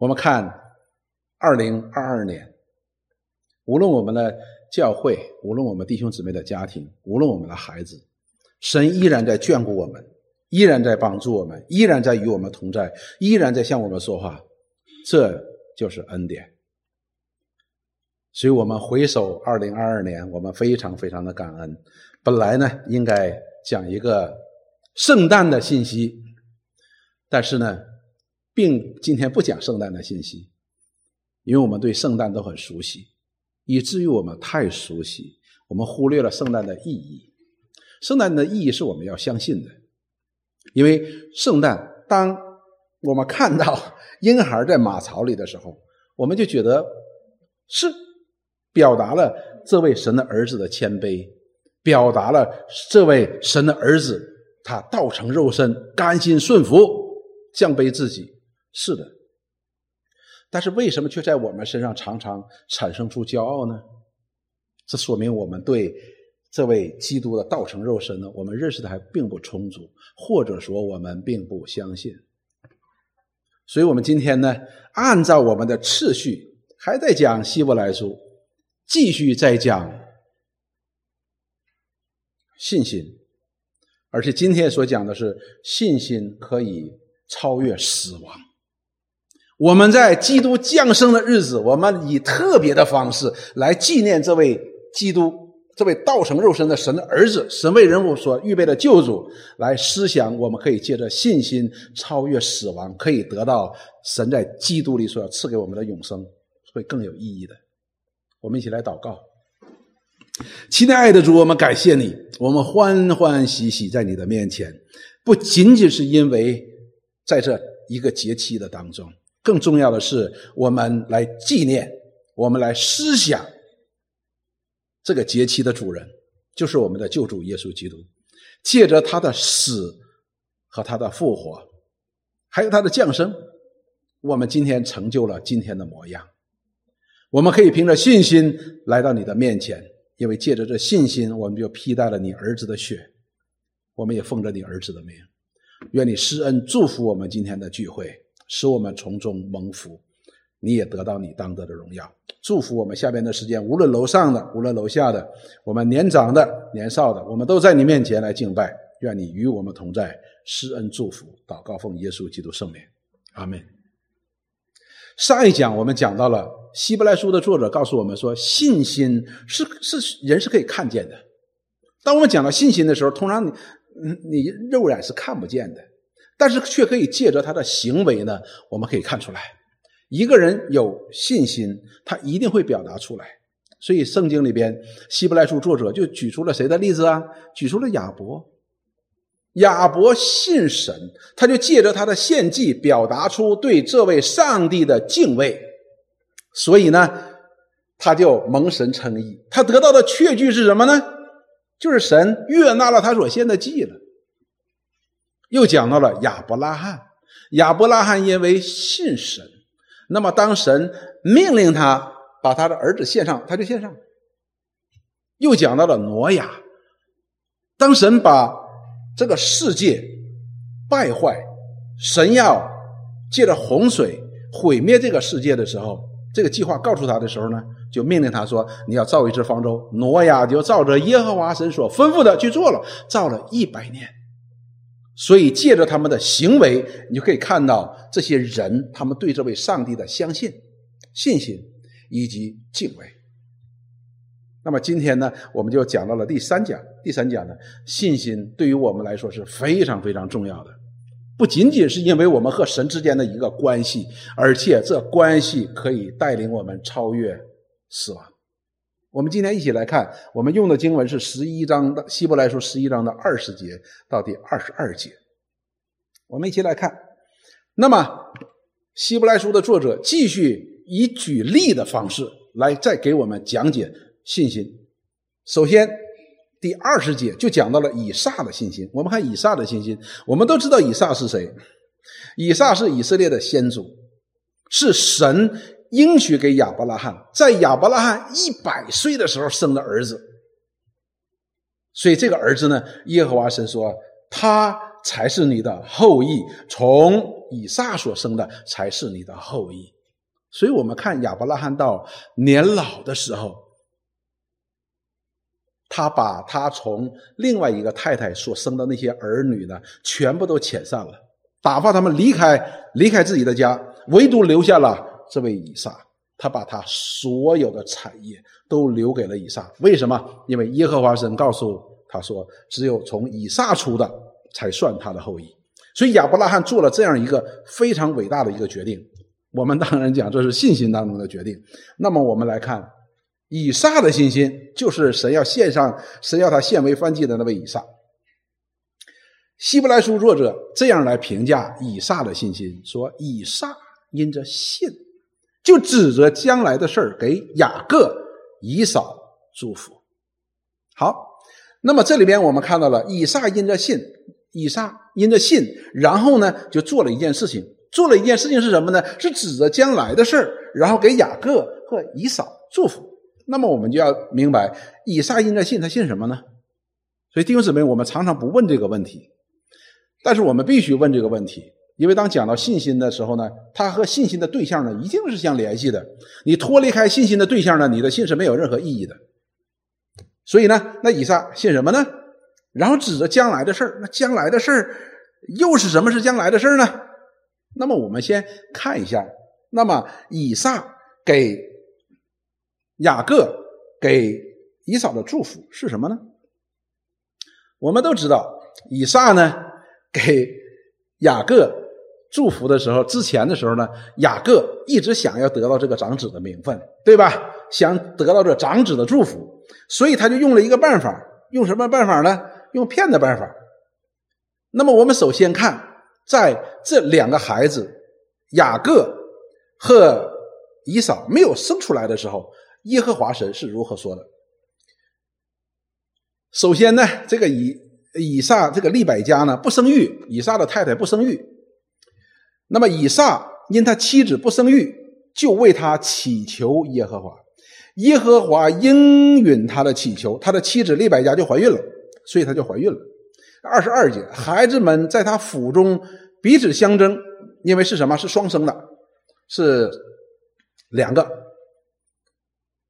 我们看二零二二年，无论我们的教会，无论我们弟兄姊妹的家庭，无论我们的孩子，神依然在眷顾我们，依然在帮助我们，依然在与我们同在，依然在向我们说话，这就是恩典。所以，我们回首二零二二年，我们非常非常的感恩。本来呢，应该讲一个圣诞的信息，但是呢，并今天不讲圣诞的信息，因为我们对圣诞都很熟悉，以至于我们太熟悉，我们忽略了圣诞的意义。圣诞的意义是我们要相信的，因为圣诞，当我们看到婴孩在马槽里的时候，我们就觉得是。表达了这位神的儿子的谦卑，表达了这位神的儿子他道成肉身，甘心顺服，降卑自己。是的，但是为什么却在我们身上常常产生出骄傲呢？这说明我们对这位基督的道成肉身呢，我们认识的还并不充足，或者说我们并不相信。所以，我们今天呢，按照我们的次序，还在讲希伯来书。继续在讲信心，而且今天所讲的是信心可以超越死亡。我们在基督降生的日子，我们以特别的方式来纪念这位基督，这位道成肉身的神的儿子，神为人物所预备的救主。来思想，我们可以借着信心超越死亡，可以得到神在基督里所要赐给我们的永生，会更有意义的。我们一起来祷告，亲爱的主，我们感谢你，我们欢欢喜喜在你的面前，不仅仅是因为在这一个节期的当中，更重要的是我们来纪念，我们来思想这个节期的主人，就是我们的救主耶稣基督，借着他的死和他的复活，还有他的降生，我们今天成就了今天的模样。我们可以凭着信心来到你的面前，因为借着这信心，我们就披戴了你儿子的血。我们也奉着你儿子的名，愿你施恩祝福我们今天的聚会，使我们从中蒙福。你也得到你当得的荣耀。祝福我们下边的时间，无论楼上的，无论楼下的，我们年长的、年少的，我们都在你面前来敬拜。愿你与我们同在，施恩祝福。祷告奉耶稣基督圣名，阿门。上一讲我们讲到了。希伯来书的作者告诉我们说，信心是是人是可以看见的。当我们讲到信心的时候，通常你你肉眼是看不见的，但是却可以借着他的行为呢，我们可以看出来，一个人有信心，他一定会表达出来。所以圣经里边，希伯来书作者就举出了谁的例子啊？举出了亚伯。亚伯信神，他就借着他的献祭，表达出对这位上帝的敬畏。所以呢，他就蒙神称义，他得到的确据是什么呢？就是神悦纳了他所献的祭了。又讲到了亚伯拉罕，亚伯拉罕因为信神，那么当神命令他把他的儿子献上，他就献上。又讲到了挪亚，当神把这个世界败坏，神要借着洪水毁灭这个世界的时候。这个计划告诉他的时候呢，就命令他说：“你要造一只方舟。”挪亚就照着耶和华神所吩咐的去做了，造了一百年。所以借着他们的行为，你就可以看到这些人他们对这位上帝的相信、信心以及敬畏。那么今天呢，我们就讲到了第三讲。第三讲呢，信心对于我们来说是非常非常重要的。不仅仅是因为我们和神之间的一个关系，而且这关系可以带领我们超越死亡。我们今天一起来看，我们用的经文是十一章的希伯来书十一章的二十节到第二十二节。我们一起来看。那么，希伯来书的作者继续以举例的方式来再给我们讲解信心。首先。第二十节就讲到了以撒的信心。我们看以撒的信心，我们都知道以撒是谁？以撒是以色列的先祖，是神应许给亚伯拉罕，在亚伯拉罕一百岁的时候生的儿子。所以这个儿子呢，耶和华神说，他才是你的后裔，从以撒所生的才是你的后裔。所以，我们看亚伯拉罕到年老的时候，他把他从另外一个太太所生的那些儿女呢，全部都遣散了，打发他们离开，离开自己的家，唯独留下了这位以撒。他把他所有的产业都留给了以撒。为什么？因为耶和华神告诉他说，只有从以撒出的才算他的后裔。所以亚伯拉罕做了这样一个非常伟大的一个决定。我们当然讲这是信心当中的决定。那么我们来看以撒的信心，就是神要献上，神要他献为燔祭的那位以撒。希伯来书作者这样来评价以撒的信心：说以撒因着信。就指着将来的事儿给雅各、以扫祝福。好，那么这里边我们看到了以撒因着信，以撒因着信，然后呢就做了一件事情，做了一件事情是什么呢？是指着将来的事，然后给雅各和以扫祝福。那么我们就要明白，以撒因着信，他信什么呢？所以弟兄姊妹，我们常常不问这个问题，但是我们必须问这个问题。因为当讲到信心的时候呢，它和信心的对象呢一定是相联系的。你脱离开信心的对象呢，你的信是没有任何意义的。所以呢，那以撒信什么呢？然后指着将来的事儿，那将来的事儿又是什么是将来的事儿呢？那么我们先看一下，那么以撒给雅各给以扫的祝福是什么呢？我们都知道，以撒呢给雅各。祝福的时候，之前的时候呢，雅各一直想要得到这个长子的名分，对吧？想得到这长子的祝福，所以他就用了一个办法，用什么办法呢？用骗的办法。那么我们首先看，在这两个孩子雅各和以扫没有生出来的时候，耶和华神是如何说的？首先呢，这个以以撒这个利百加呢不生育，以撒的太太不生育。那么以撒因他妻子不生育，就为他祈求耶和华，耶和华应允他的祈求，他的妻子利百加就怀孕了，所以她就怀孕了。二十二节，孩子们在她腹中彼此相争，因为是什么？是双生的，是两个。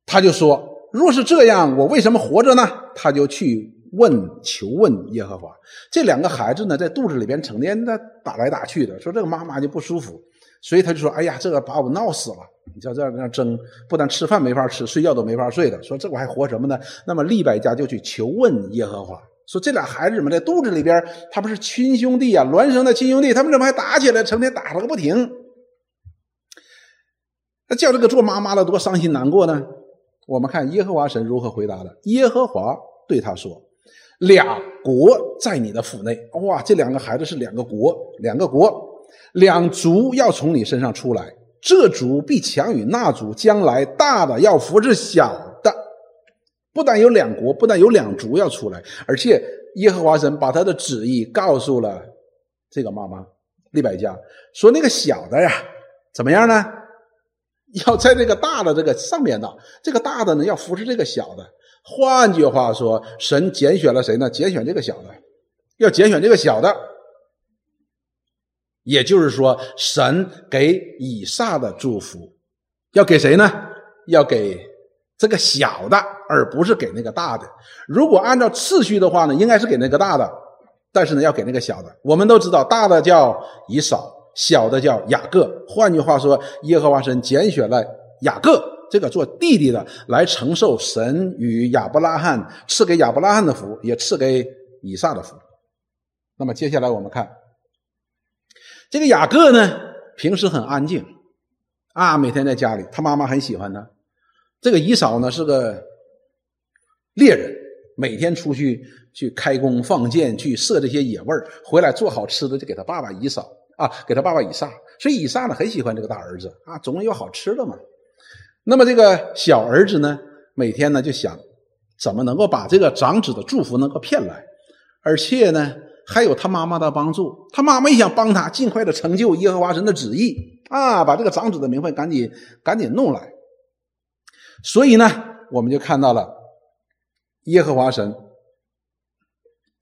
他就说：若是这样，我为什么活着呢？他就去。问求问耶和华，这两个孩子呢，在肚子里边成天的打来打去的，说这个妈妈就不舒服，所以他就说：“哎呀，这个把我闹死了！你叫这样这样争，不但吃饭没法吃，睡觉都没法睡的。说这我还活什么呢？”那么利百家就去求问耶和华，说这俩孩子怎么在肚子里边，他不是亲兄弟啊，孪生的亲兄弟，他们怎么还打起来，成天打了个不停？那叫这个做妈妈的多伤心难过呢？我们看耶和华神如何回答的。耶和华对他说。两国在你的腹内，哇！这两个孩子是两个国，两个国，两族要从你身上出来，这族必强于那族，将来大的要扶持小的。不但有两国，不但有两族要出来，而且耶和华神把他的旨意告诉了这个妈妈利百加，说那个小的呀，怎么样呢？要在这个大的这个上面的，这个大的呢要扶持这个小的。换句话说，神拣选了谁呢？拣选这个小的，要拣选这个小的。也就是说，神给以撒的祝福，要给谁呢？要给这个小的，而不是给那个大的。如果按照次序的话呢，应该是给那个大的，但是呢，要给那个小的。我们都知道，大的叫以扫，小的叫雅各。换句话说，耶和华神拣选了雅各。这个做弟弟的来承受神与亚伯拉罕赐给亚伯拉罕的福，也赐给以撒的福。那么接下来我们看这个雅各呢，平时很安静啊，每天在家里，他妈妈很喜欢他。这个以扫呢是个猎人，每天出去去开弓放箭，去射这些野味儿回来做好吃的就给他爸爸以扫啊，给他爸爸以撒。所以以撒呢很喜欢这个大儿子啊，总有好吃的嘛。那么这个小儿子呢，每天呢就想怎么能够把这个长子的祝福能够骗来，而且呢还有他妈妈的帮助，他妈妈也想帮他尽快的成就耶和华神的旨意啊，把这个长子的名分赶紧赶紧弄来。所以呢，我们就看到了耶和华神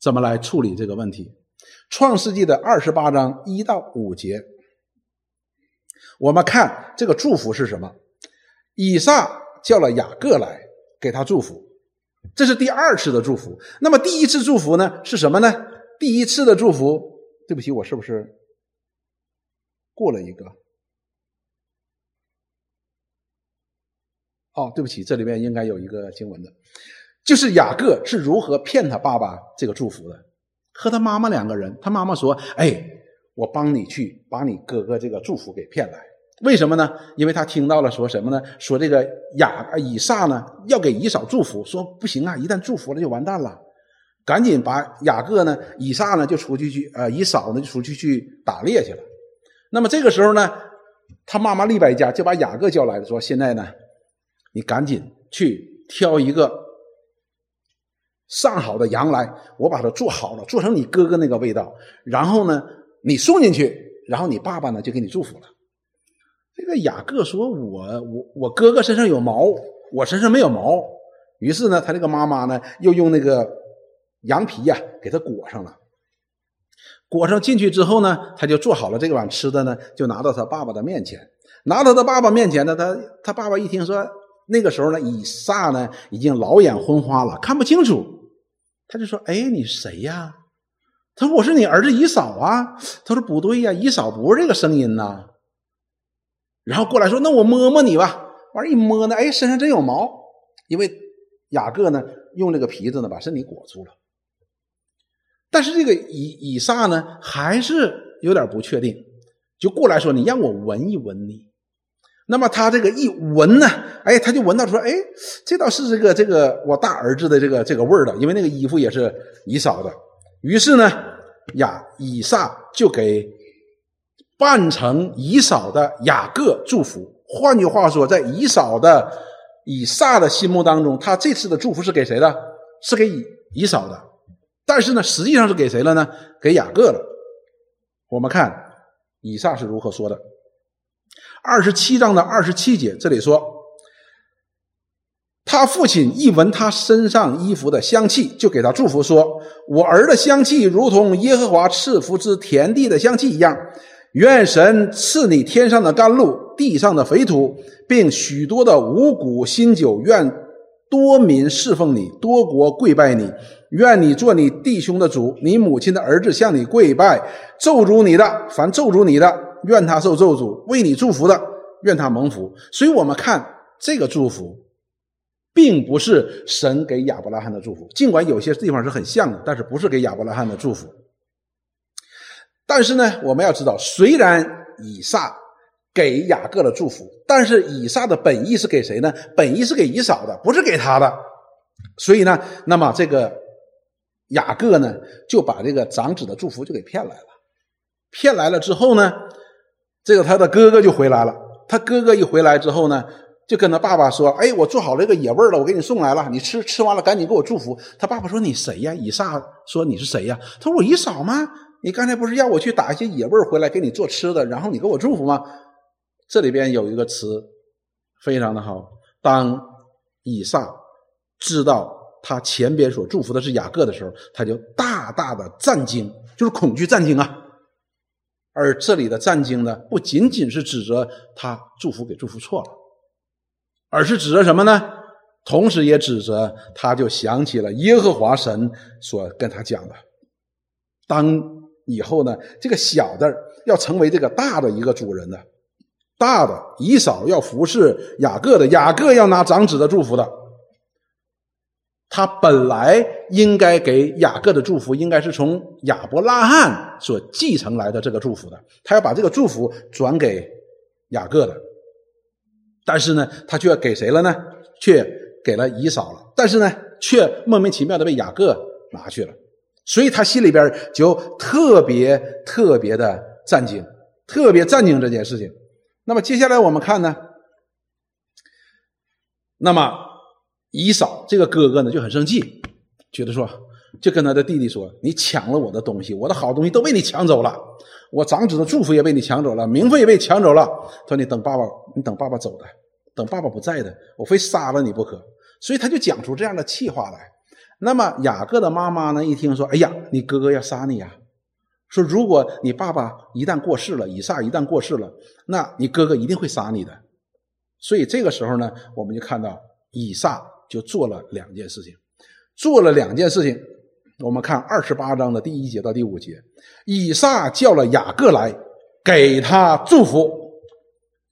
怎么来处理这个问题。创世纪的二十八章一到五节，我们看这个祝福是什么？以撒叫了雅各来给他祝福，这是第二次的祝福。那么第一次祝福呢是什么呢？第一次的祝福，对不起，我是不是过了一个？哦，对不起，这里面应该有一个经文的，就是雅各是如何骗他爸爸这个祝福的，和他妈妈两个人，他妈妈说：“哎，我帮你去把你哥哥这个祝福给骗来。”为什么呢？因为他听到了说什么呢？说这个雅以撒呢要给以扫祝福，说不行啊，一旦祝福了就完蛋了，赶紧把雅各呢、以撒呢就出去去，呃，以扫呢就出去去打猎去了。那么这个时候呢，他妈妈利百加就把雅各叫来了，说：“现在呢。”你赶紧去挑一个上好的羊来，我把它做好了，做成你哥哥那个味道。然后呢，你送进去，然后你爸爸呢就给你祝福了。这个雅各说：“我我我哥哥身上有毛，我身上没有毛。”于是呢，他这个妈妈呢又用那个羊皮呀给他裹上了。裹上进去之后呢，他就做好了这碗吃的呢，就拿到他爸爸的面前。拿到他爸爸面前呢，他他爸爸一听说。那个时候呢，以撒呢已经老眼昏花了，看不清楚。他就说：“哎，你谁呀？”他说：“我是你儿子以扫啊。”他说：“不对呀，以扫不是这个声音呐。”然后过来说：“那我摸摸你吧。”完一摸呢，哎，身上真有毛。因为雅各呢用这个皮子呢把身体裹住了。但是这个以以撒呢还是有点不确定，就过来说：“你让我闻一闻你。”那么他这个一闻呢，哎，他就闻到说，哎，这倒是这个这个我大儿子的这个这个味儿了，因为那个衣服也是以扫的。于是呢，雅以撒就给扮成以扫的雅各祝福。换句话说，在以扫的以撒的心目当中，他这次的祝福是给谁的？是给以以扫的。但是呢，实际上是给谁了呢？给雅各了。我们看以撒是如何说的。二十七章的二十七节，这里说，他父亲一闻他身上衣服的香气，就给他祝福说：“我儿的香气如同耶和华赐福之田地的香气一样，愿神赐你天上的甘露，地上的肥土，并许多的五谷新酒。愿多民侍奉你，多国跪拜你。愿你做你弟兄的主，你母亲的儿子向你跪拜，咒诅你的，凡咒诅你的。”愿他受咒诅，为你祝福的，愿他蒙福。所以，我们看这个祝福，并不是神给亚伯拉罕的祝福。尽管有些地方是很像的，但是不是给亚伯拉罕的祝福。但是呢，我们要知道，虽然以撒给雅各的祝福，但是以撒的本意是给谁呢？本意是给以扫的，不是给他的。所以呢，那么这个雅各呢，就把这个长子的祝福就给骗来了。骗来了之后呢？这个他的哥哥就回来了。他哥哥一回来之后呢，就跟他爸爸说：“哎，我做好了一个野味了，我给你送来了。你吃吃完了，赶紧给我祝福。”他爸爸说：“你谁呀？”以撒说：“你是谁呀？”他说：“我姨嫂吗？你刚才不是要我去打一些野味回来给你做吃的，然后你给我祝福吗？”这里边有一个词非常的好。当以撒知道他前边所祝福的是雅各的时候，他就大大的战惊，就是恐惧战惊啊。而这里的战经呢，不仅仅是指责他祝福给祝福错了，而是指责什么呢？同时也指责他，就想起了耶和华神所跟他讲的：当以后呢，这个小的要成为这个大的一个主人的，大的以扫要服侍雅各的，雅各要拿长子的祝福的。他本来应该给雅各的祝福，应该是从亚伯拉罕所继承来的这个祝福的。他要把这个祝福转给雅各的，但是呢，他却给谁了呢？却给了以扫了。但是呢，却莫名其妙的被雅各拿去了。所以他心里边就特别特别的震惊，特别震惊这件事情。那么接下来我们看呢，那么。以扫这个哥哥呢就很生气，觉得说，就跟他的弟弟说：“你抢了我的东西，我的好东西都被你抢走了，我长子的祝福也被你抢走了，名分也被抢走了。说你等爸爸，你等爸爸走的，等爸爸不在的，我非杀了你不可。”所以他就讲出这样的气话来。那么雅各的妈妈呢一听说：“哎呀，你哥哥要杀你呀！”说如果你爸爸一旦过世了，以撒一旦过世了，那你哥哥一定会杀你的。所以这个时候呢，我们就看到以撒就做了两件事情，做了两件事情。我们看二十八章的第一节到第五节，以撒叫了雅各来，给他祝福。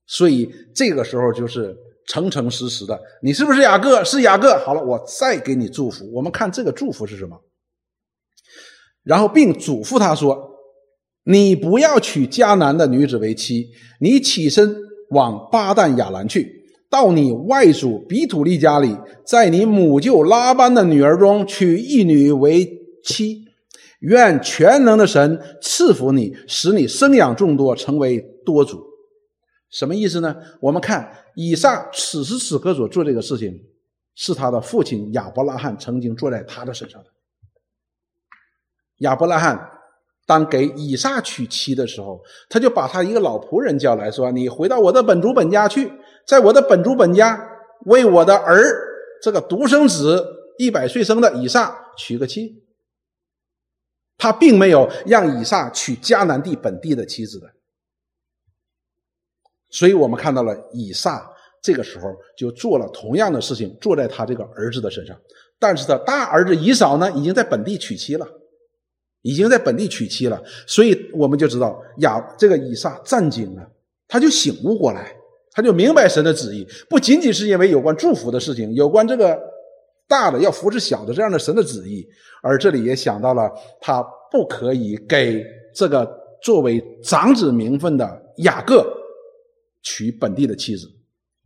所以这个时候就是诚诚实实的，你是不是雅各？是雅各。好了，我再给你祝福。我们看这个祝福是什么？然后并嘱咐他说：“你不要娶迦南的女子为妻，你起身往巴旦亚兰去，到你外祖比土利家里，在你母舅拉班的女儿中娶一女为妻。愿全能的神赐福你，使你生养众多，成为多族。”什么意思呢？我们看以撒此时此刻所做这个事情，是他的父亲亚伯拉罕曾经做在他的身上的。亚伯拉罕当给以撒娶妻的时候，他就把他一个老仆人叫来说：“你回到我的本族本家去，在我的本族本家为我的儿这个独生子一百岁生的以撒娶个妻。”他并没有让以撒娶迦南地本地的妻子的。所以我们看到了以撒这个时候就做了同样的事情，做在他这个儿子的身上。但是他大儿子以扫呢，已经在本地娶妻了，已经在本地娶妻了。所以我们就知道亚这个以撒战惊了，他就醒悟过来，他就明白神的旨意，不仅仅是因为有关祝福的事情，有关这个大的要扶持小的这样的神的旨意，而这里也想到了他不可以给这个作为长子名分的雅各。娶本地的妻子，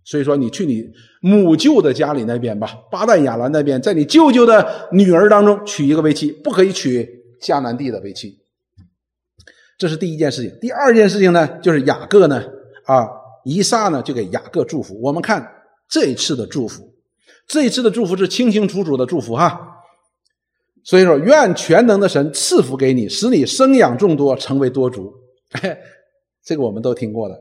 所以说你去你母舅的家里那边吧，巴旦亚兰那边，在你舅舅的女儿当中娶一个为妻，不可以娶迦南地的为妻。这是第一件事情。第二件事情呢，就是雅各呢，啊，以撒呢就给雅各祝福。我们看这一次的祝福，这一次的祝福是清清楚楚的祝福哈。所以说，愿全能的神赐福给你，使你生养众多，成为多族。这个我们都听过的。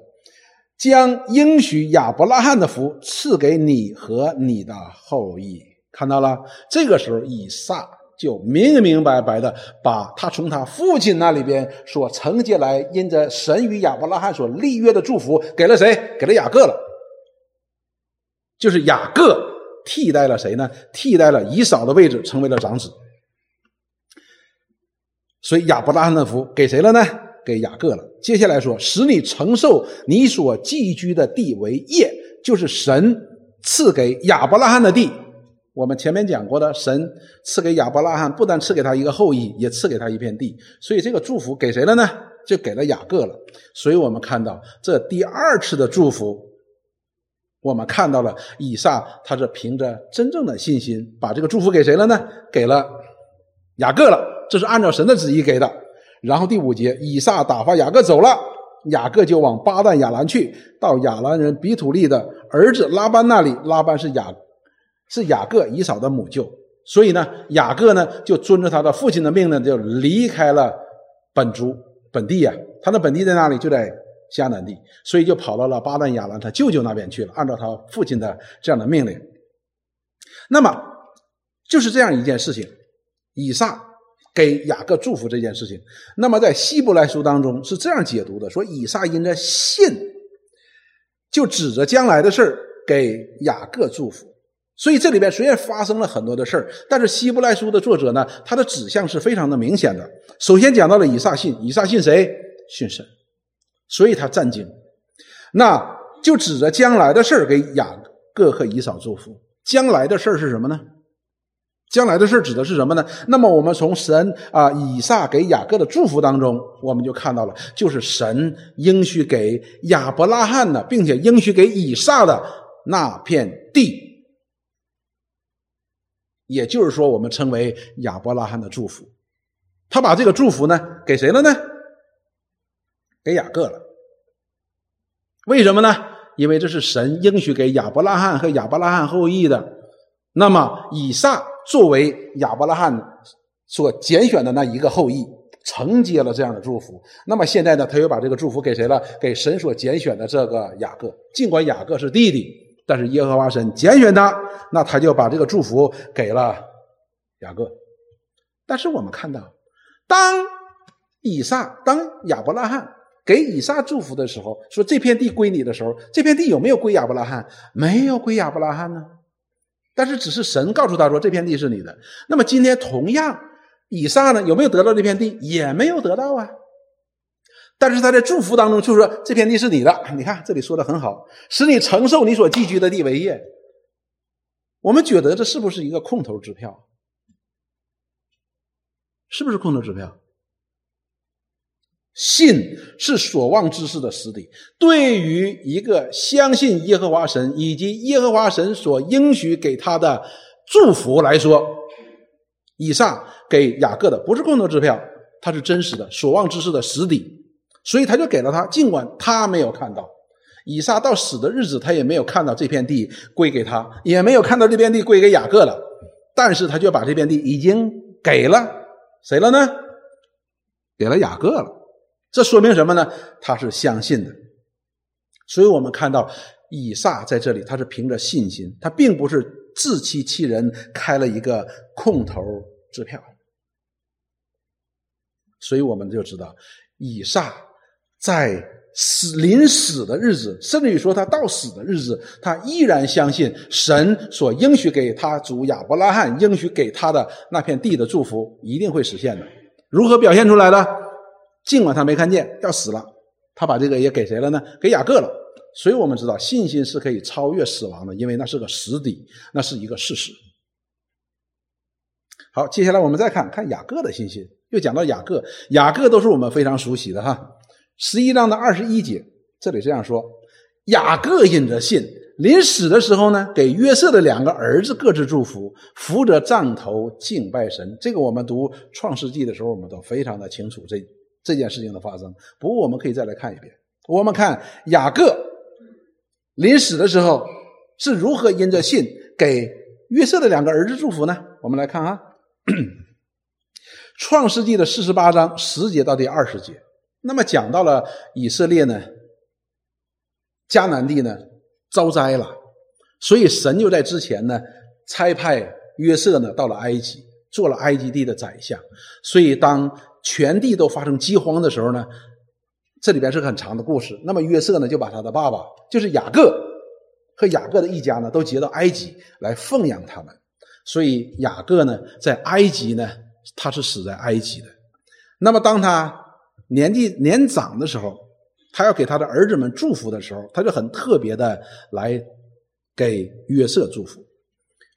将应许亚伯拉罕的福赐给你和你的后裔，看到了。这个时候，以撒就明明白白的把他从他父亲那里边所承接来，因着神与亚伯拉罕所立约的祝福，给了谁？给了雅各了。就是雅各替代了谁呢？替代了以扫的位置，成为了长子。所以亚伯拉罕的福给谁了呢？给雅各了。接下来说，使你承受你所寄居的地为业，就是神赐给亚伯拉罕的地。我们前面讲过的，神赐给亚伯拉罕，不但赐给他一个后裔，也赐给他一片地。所以这个祝福给谁了呢？就给了雅各了。所以我们看到这第二次的祝福，我们看到了以撒，他是凭着真正的信心，把这个祝福给谁了呢？给了雅各了。这是按照神的旨意给的。然后第五节，以撒打发雅各走了，雅各就往巴旦亚兰去，到亚兰人比土利的儿子拉班那里。拉班是雅，是雅各以扫的母舅，所以呢，雅各呢就遵着他的父亲的命呢，就离开了本族本地呀。他的本地在哪里？就在迦南地，所以就跑到了巴旦亚兰他舅舅那边去了，按照他父亲的这样的命令。那么就是这样一件事情，以撒。给雅各祝福这件事情，那么在希伯来书当中是这样解读的：说以撒因着信，就指着将来的事给雅各祝福。所以这里边虽然发生了很多的事儿，但是希伯来书的作者呢，他的指向是非常的明显的。首先讲到了以撒信，以撒信谁？信神，所以他震惊，那就指着将来的事儿给雅各和以扫祝福。将来的事儿是什么呢？将来的事指的是什么呢？那么我们从神啊以撒给雅各的祝福当中，我们就看到了，就是神应许给亚伯拉罕的，并且应许给以撒的那片地。也就是说，我们称为亚伯拉罕的祝福。他把这个祝福呢给谁了呢？给雅各了。为什么呢？因为这是神应许给亚伯拉罕和亚伯拉罕后裔的。那么以撒。作为亚伯拉罕所拣选的那一个后裔，承接了这样的祝福。那么现在呢，他又把这个祝福给谁了？给神所拣选的这个雅各。尽管雅各是弟弟，但是耶和华神拣选他，那他就把这个祝福给了雅各。但是我们看到，当以撒当亚伯拉罕给以撒祝福的时候，说这片地归你的时候，这片地有没有归亚伯拉罕？没有归亚伯拉罕呢。但是只是神告诉他说这片地是你的。那么今天同样，以撒呢有没有得到这片地？也没有得到啊。但是他在祝福当中就说这片地是你的。你看这里说的很好，使你承受你所寄居的地为业。我们觉得这是不是一个空头支票？是不是空头支票？信是所望之事的实底。对于一个相信耶和华神以及耶和华神所应许给他的祝福来说，以上给雅各的不是空头支票，它是真实的所望之事的实底。所以他就给了他，尽管他没有看到，以撒到死的日子，他也没有看到这片地归给他，也没有看到这片地归给雅各了，但是他就把这片地已经给了谁了呢？给了雅各了。这说明什么呢？他是相信的，所以我们看到以撒在这里，他是凭着信心，他并不是自欺欺人，开了一个空头支票。所以我们就知道，以撒在死临死的日子，甚至于说他到死的日子，他依然相信神所应许给他主亚伯拉罕应许给他的那片地的祝福一定会实现的。如何表现出来的？尽管他没看见要死了，他把这个也给谁了呢？给雅各了。所以我们知道信心是可以超越死亡的，因为那是个实底，那是一个事实。好，接下来我们再看看雅各的信心。又讲到雅各，雅各都是我们非常熟悉的哈。十一章的二十一节，这里这样说：雅各因着信，临死的时候呢，给约瑟的两个儿子各自祝福，扶着杖头敬拜神。这个我们读创世纪的时候，我们都非常的清楚。这这件事情的发生，不过我们可以再来看一遍。我们看雅各临死的时候是如何因着信给约瑟的两个儿子祝福呢？我们来看啊，《创世纪》的四十八章十节到第二十节，那么讲到了以色列呢，迦南地呢遭灾了，所以神就在之前呢差派约瑟呢到了埃及，做了埃及地的宰相，所以当。全地都发生饥荒的时候呢，这里边是很长的故事。那么约瑟呢，就把他的爸爸，就是雅各和雅各的一家呢，都接到埃及来奉养他们。所以雅各呢，在埃及呢，他是死在埃及的。那么当他年纪年长的时候，他要给他的儿子们祝福的时候，他就很特别的来给约瑟祝福。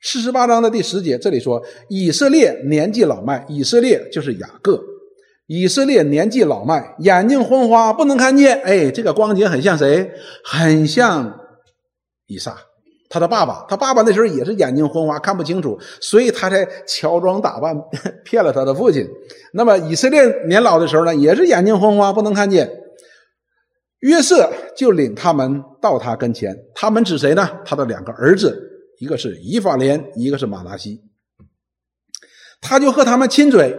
四十八章的第十节，这里说以色列年纪老迈，以色列就是雅各。以色列年纪老迈，眼睛昏花，不能看见。哎，这个光景很像谁？很像以撒，他的爸爸。他爸爸那时候也是眼睛昏花，看不清楚，所以他才乔装打扮 骗了他的父亲。那么以色列年老的时候呢，也是眼睛昏花，不能看见。约瑟就领他们到他跟前，他们指谁呢？他的两个儿子，一个是以法莲，一个是马拿西。他就和他们亲嘴。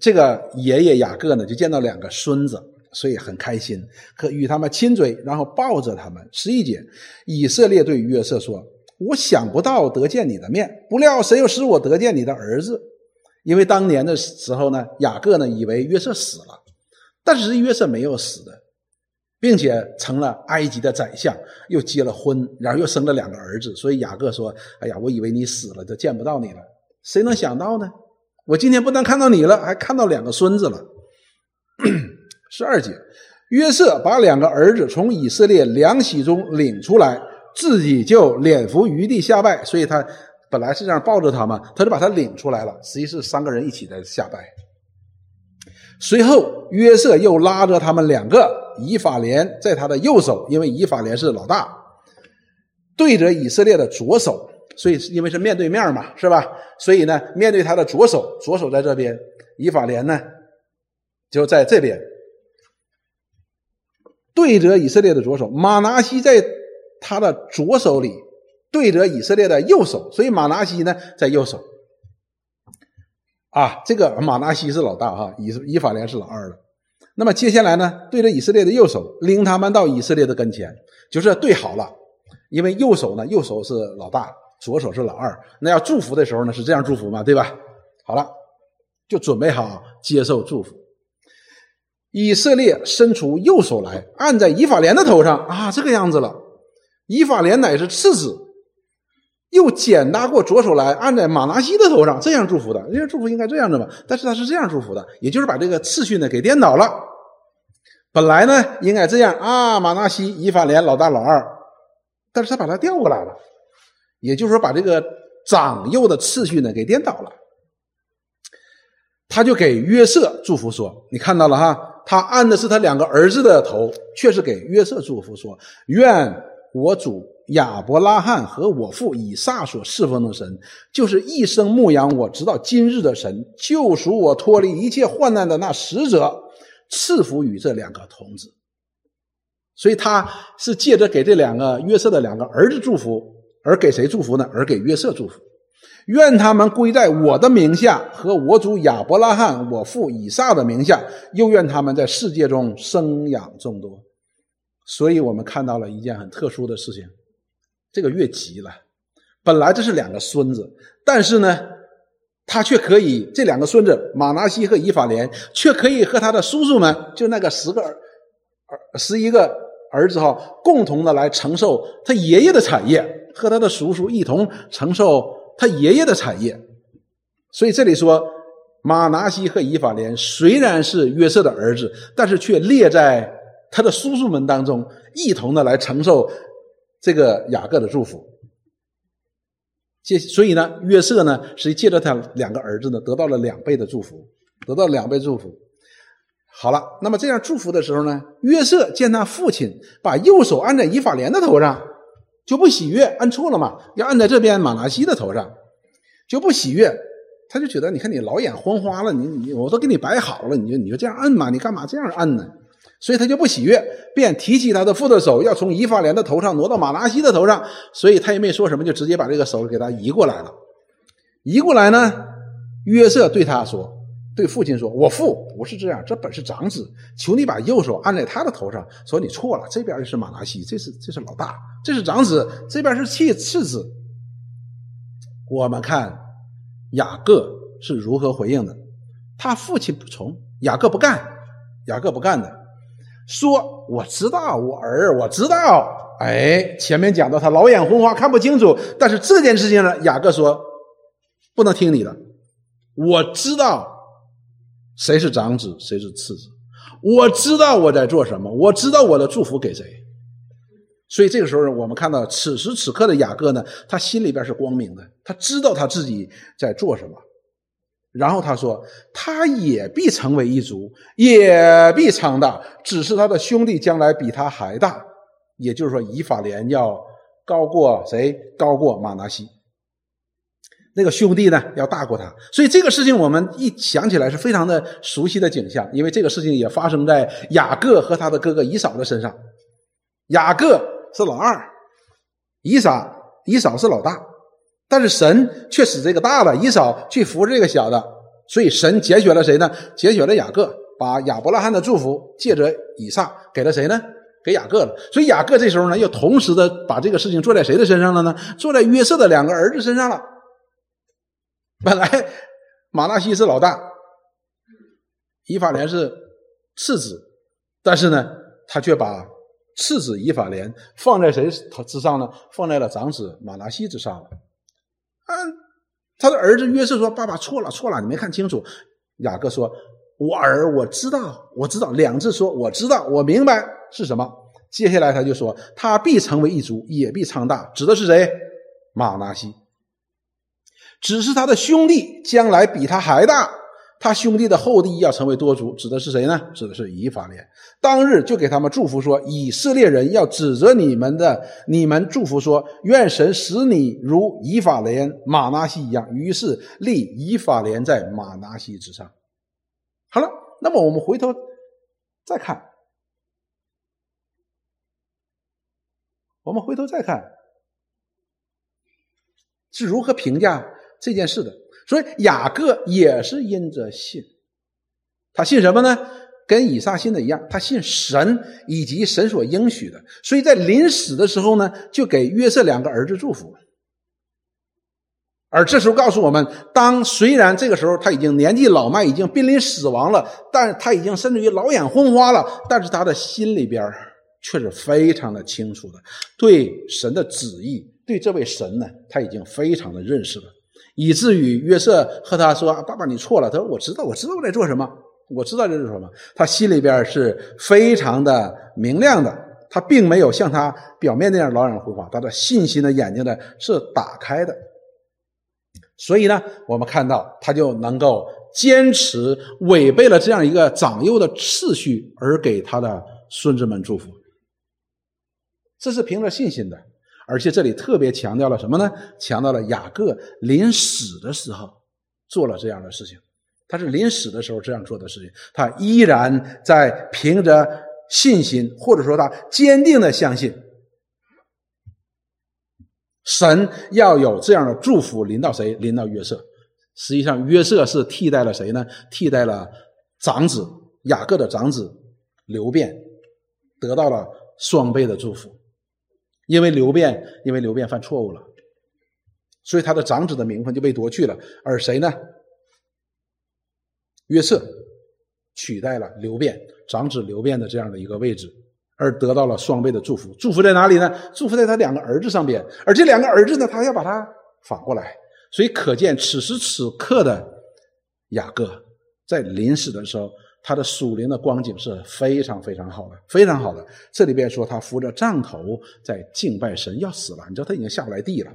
这个爷爷雅各呢，就见到两个孙子，所以很开心，可与他们亲嘴，然后抱着他们。十一节，以色列对约瑟说：“我想不到得见你的面，不料神又使我得见你的儿子。因为当年的时候呢，雅各呢以为约瑟死了，但是约瑟没有死的，并且成了埃及的宰相，又结了婚，然后又生了两个儿子。所以雅各说：‘哎呀，我以为你死了，就见不到你了。’谁能想到呢？”我今天不但看到你了，还看到两个孙子了。十二节，约瑟把两个儿子从以色列两喜中领出来，自己就脸伏于地下拜。所以他本来是这样抱着他嘛，他就把他领出来了。实际是三个人一起在下拜。随后，约瑟又拉着他们两个，以法莲在他的右手，因为以法莲是老大，对着以色列的左手。所以，因为是面对面嘛，是吧？所以呢，面对他的左手，左手在这边，以法莲呢就在这边，对着以色列的左手。马拿西在他的左手里，对着以色列的右手，所以马拿西呢在右手。啊，这个马拿西是老大哈，以以法莲是老二了。那么接下来呢，对着以色列的右手，领他们到以色列的跟前，就是对好了，因为右手呢，右手是老大。左手是老二，那要祝福的时候呢，是这样祝福嘛，对吧？好了，就准备好接受祝福。以色列伸出右手来，按在以法莲的头上啊，这个样子了。以法莲乃是次子，又简拿过左手来，按在马拿西的头上，这样祝福的。人家祝福应该这样的嘛，但是他是这样祝福的，也就是把这个次序呢给颠倒了。本来呢应该这样啊，马拿西、以法莲老大老二，但是他把他调过来了，也就是说把这个长幼的次序呢给颠倒了。他就给约瑟祝福说：“你看到了哈。”他按的是他两个儿子的头，却是给约瑟祝福说：“愿我主亚伯拉罕和我父以撒所侍奉的神，就是一生牧养我直到今日的神，救赎我脱离一切患难的那使者，赐福于这两个童子。”所以他是借着给这两个约瑟的两个儿子祝福，而给谁祝福呢？而给约瑟祝福。愿他们归在我的名下和我主亚伯拉罕、我父以撒的名下，又愿他们在世界中生养众多。所以我们看到了一件很特殊的事情：这个越急了。本来这是两个孙子，但是呢，他却可以这两个孙子马拿西和以法莲，却可以和他的叔叔们，就那个十个儿、十一个儿子哈，共同的来承受他爷爷的产业，和他的叔叔一同承受。他爷爷的产业，所以这里说马拿西和以法莲虽然是约瑟的儿子，但是却列在他的叔叔们当中，一同的来承受这个雅各的祝福。借所以呢，约瑟呢是借着他两个儿子呢，得到了两倍的祝福，得到两倍祝福。好了，那么这样祝福的时候呢，约瑟见他父亲把右手按在以法莲的头上。就不喜悦，按错了嘛？要按在这边马拿西的头上，就不喜悦。他就觉得，你看你老眼昏花了，你你我都给你摆好了，你就你就这样按嘛？你干嘛这样按呢？所以他就不喜悦，便提起他的父的手，要从以法莲的头上挪到马拿西的头上。所以他也没说什么，就直接把这个手给他移过来了。移过来呢，约瑟对他说。对父亲说：“我父不是这样，这本是长子，求你把右手按在他的头上。说你错了，这边是马拿西，这是这是老大，这是长子，这边是次次子。我们看雅各是如何回应的。他父亲不从，雅各不干，雅各不干的，说我知道，我儿，我知道。哎，前面讲到他老眼昏花，看不清楚，但是这件事情呢，雅各说不能听你的，我知道。”谁是长子，谁是次子？我知道我在做什么，我知道我的祝福给谁。所以这个时候，我们看到此时此刻的雅各呢，他心里边是光明的，他知道他自己在做什么。然后他说：“他也必成为一族，也必昌大，只是他的兄弟将来比他还大。也就是说，以法莲要高过谁？高过马拿西。”那个兄弟呢，要大过他，所以这个事情我们一想起来是非常的熟悉的景象，因为这个事情也发生在雅各和他的哥哥以扫的身上。雅各是老二，以扫以扫是老大，但是神却使这个大的以扫去扶这个小的，所以神拣选了谁呢？拣选了雅各，把亚伯拉罕的祝福借着以撒给了谁呢？给雅各了。所以雅各这时候呢，又同时的把这个事情做在谁的身上了呢？做在约瑟的两个儿子身上了。本来马纳西是老大，以法莲是次子，但是呢，他却把次子以法莲放在谁之上呢？放在了长子马纳西之上了。嗯，他的儿子约瑟说：“爸爸错了，错了，你没看清楚。”雅各说：“我儿，我知道，我知道。”两次说：“我知道，我明白是什么。”接下来他就说：“他必成为一族，也必昌大。”指的是谁？马纳西。只是他的兄弟将来比他还大，他兄弟的后裔要成为多族，指的是谁呢？指的是以法莲。当日就给他们祝福说：“以色列人要指责你们的，你们祝福说：愿神使你如以法莲、马拿西一样。”于是立以法莲在马拿西之上。好了，那么我们回头再看，我们回头再看是如何评价。这件事的，所以雅各也是因着信，他信什么呢？跟以撒信的一样，他信神以及神所应许的。所以在临死的时候呢，就给约瑟两个儿子祝福。而这时候告诉我们，当虽然这个时候他已经年纪老迈，已经濒临死亡了，但他已经甚至于老眼昏花了，但是他的心里边却是非常的清楚的，对神的旨意，对这位神呢，他已经非常的认识了，以至于约瑟和他说：“爸爸，你错了。”他说：“我知道，我知道我在做什么，我知道这是什么。”他心里边是非常的明亮的，他并没有像他表面那样老眼昏花，他的信心的眼睛呢是打开的。所以呢，我们看到他就能够坚持违背了这样一个长幼的次序，而给他的孙子们祝福。这是凭着信心的，而且这里特别强调了什么呢？强调了雅各临死的时候做了这样的事情。他是临死的时候这样做的事情，他依然在凭着信心，或者说他坚定的相信。神要有这样的祝福临到谁？临到约瑟。实际上，约瑟是替代了谁呢？替代了长子雅各的长子刘辩，得到了双倍的祝福。因为刘辩，因为刘辩犯错误了，所以他的长子的名分就被夺去了。而谁呢？约瑟取代了刘辩长子刘辩的这样的一个位置。而得到了双倍的祝福，祝福在哪里呢？祝福在他两个儿子上边，而这两个儿子呢，他要把他反过来，所以可见此时此刻的雅各在临死的时候，他的属灵的光景是非常非常好的，非常好的。这里边说他扶着杖头在敬拜神，要死了，你知道他已经下不来地了，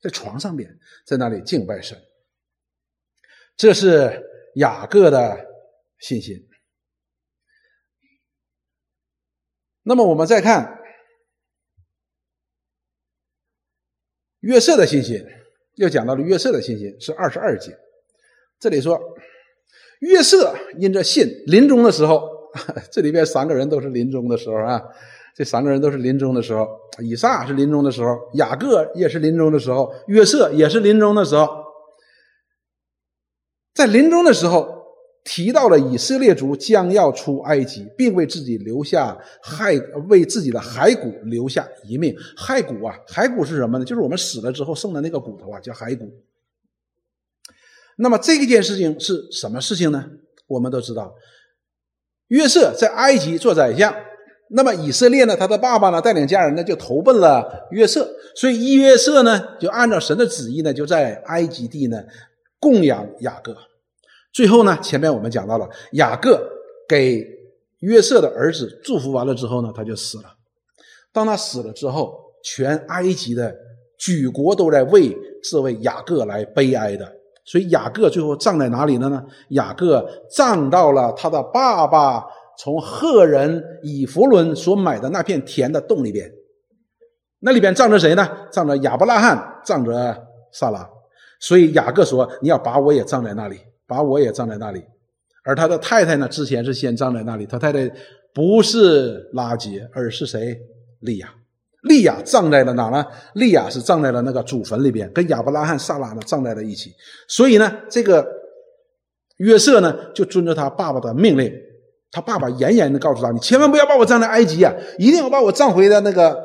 在床上边，在那里敬拜神，这是雅各的信心。那么我们再看约瑟的信心，又讲到了约瑟的信心是二十二节。这里说约瑟因着信临终的时候，这里边三个人都是临终的时候啊，这三个人都是临终的时候，以撒是临终的时候，雅各也是临终的时候，约瑟也是临终的时候，在临终的时候。提到了以色列族将要出埃及，并为自己留下骸，为自己的骸骨留下一命。骸骨啊，骸骨是什么呢？就是我们死了之后剩的那个骨头啊，叫骸骨。那么这一件事情是什么事情呢？我们都知道，约瑟在埃及做宰相，那么以色列呢，他的爸爸呢，带领家人呢，就投奔了约瑟，所以约瑟呢，就按照神的旨意呢，就在埃及地呢供养雅各。最后呢，前面我们讲到了雅各给约瑟的儿子祝福完了之后呢，他就死了。当他死了之后，全埃及的举国都在为这位雅各来悲哀的。所以雅各最后葬在哪里了呢？雅各葬到了他的爸爸从赫人以弗伦所买的那片田的洞里边。那里边葬着谁呢？葬着亚伯拉罕，葬着萨拉。所以雅各说：“你要把我也葬在那里。”把我也葬在那里，而他的太太呢？之前是先葬在那里。他太太不是拉杰，而是谁？利亚。利亚葬在了哪呢？利亚是葬在了那个祖坟里边，跟亚伯拉罕、萨拉呢葬在了一起。所以呢，这个约瑟呢，就遵着他爸爸的命令，他爸爸严严的告诉他：“你千万不要把我葬在埃及啊，一定要把我葬回在那个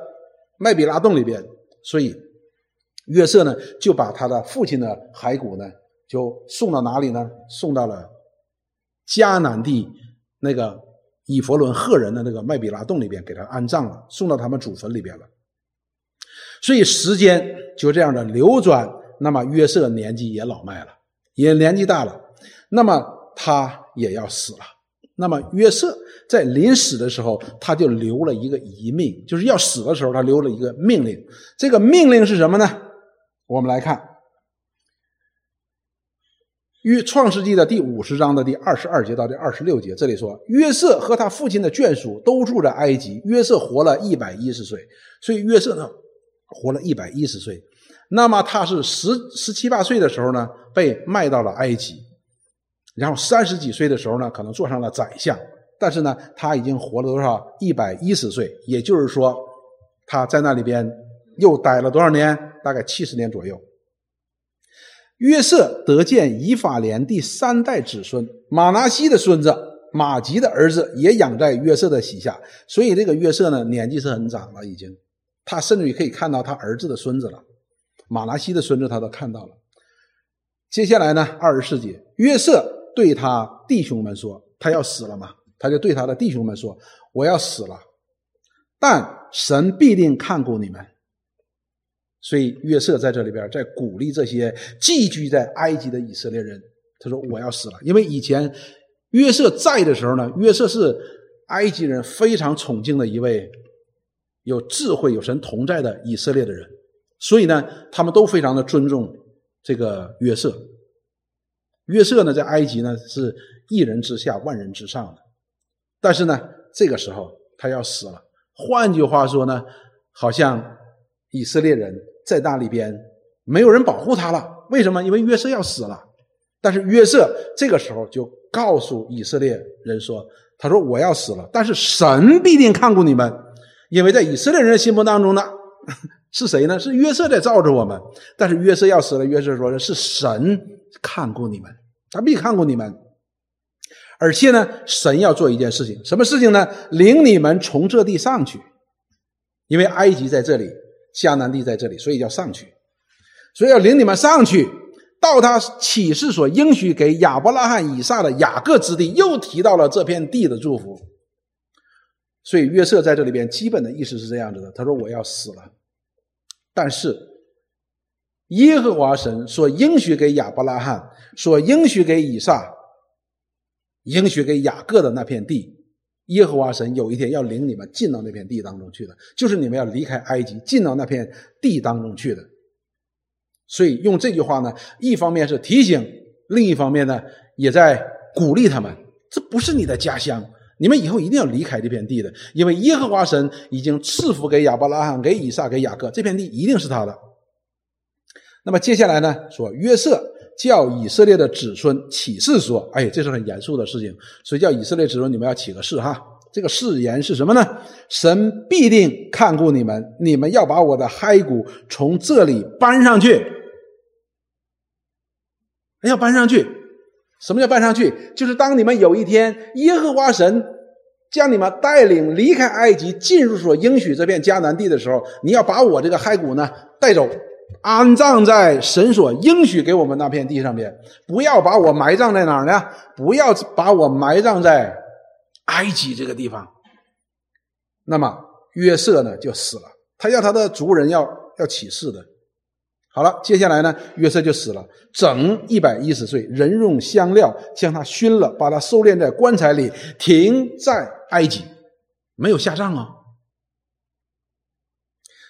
麦比拉洞里边。”所以约瑟呢，就把他的父亲的骸骨呢。就送到哪里呢？送到了迦南地那个以弗伦赫人的那个麦比拉洞里边，给他安葬了，送到他们祖坟里边了。所以时间就这样的流转，那么约瑟年纪也老迈了，也年纪大了，那么他也要死了。那么约瑟在临死的时候，他就留了一个遗命，就是要死的时候，他留了一个命令。这个命令是什么呢？我们来看。约创世纪的第五十章的第二十二节到第二十六节，这里说约瑟和他父亲的眷属都住在埃及。约瑟活了一百一十岁，所以约瑟呢活了一百一十岁。那么他是十十七八岁的时候呢被卖到了埃及，然后三十几岁的时候呢可能做上了宰相。但是呢他已经活了多少？一百一十岁，也就是说他在那里边又待了多少年？大概七十年左右。约瑟得见以法莲第三代子孙马拿西的孙子马吉的儿子也养在约瑟的膝下，所以这个约瑟呢年纪是很长了，已经，他甚至于可以看到他儿子的孙子了，马拿西的孙子他都看到了，接下来呢，二十四节，约瑟对他弟兄们说：“他要死了嘛？”他就对他的弟兄们说：“我要死了，但神必定看顾你们。”所以约瑟在这里边在鼓励这些寄居在埃及的以色列人。他说：“我要死了，因为以前约瑟在的时候呢，约瑟是埃及人非常崇敬的一位有智慧、有神同在的以色列的人，所以呢，他们都非常的尊重这个约瑟。约瑟呢，在埃及呢是一人之下、万人之上的，但是呢，这个时候他要死了。换句话说呢，好像以色列人在那里边没有人保护他了。为什么？因为约瑟要死了。”但是约瑟这个时候就告诉以色列人说：“他说我要死了，但是神必定看顾你们，因为在以色列人的心目当中呢，是谁呢？是约瑟在罩着我们。但是约瑟要死了，约瑟说是神看顾你们，他必看顾你们。而且呢，神要做一件事情，什么事情呢？领你们从这地上去，因为埃及在这里，迦南地在这里，所以要上去，所以要领你们上去。”到他启示所应许给亚伯拉罕、以撒的雅各之地，又提到了这片地的祝福。所以约瑟在这里边基本的意思是这样子的：他说我要死了，但是耶和华神所应许给亚伯拉罕、所应许给以撒、应许给雅各的那片地，耶和华神有一天要领你们进到那片地当中去的，就是你们要离开埃及，进到那片地当中去的。所以用这句话呢，一方面是提醒，另一方面呢，也在鼓励他们。这不是你的家乡，你们以后一定要离开这片地的，因为耶和华神已经赐福给亚伯拉罕、给以撒、给雅各，这片地一定是他的。那么接下来呢，说约瑟叫以色列的子孙起誓说：“哎，这是很严肃的事情，所以叫以色列子孙，你们要起个誓哈。这个誓言是什么呢？神必定看顾你们，你们要把我的骸骨从这里搬上去。”要搬上去，什么叫搬上去？就是当你们有一天耶和华神将你们带领离开埃及，进入所应许这片迦南地的时候，你要把我这个骸骨呢带走，安葬在神所应许给我们那片地上边。不要把我埋葬在哪儿呢？不要把我埋葬在埃及这个地方。那么约瑟呢就死了，他要他的族人要要起誓的。好了，接下来呢，约瑟就死了，整一百一十岁，人用香料将他熏了，把他收敛在棺材里，停在埃及，没有下葬啊。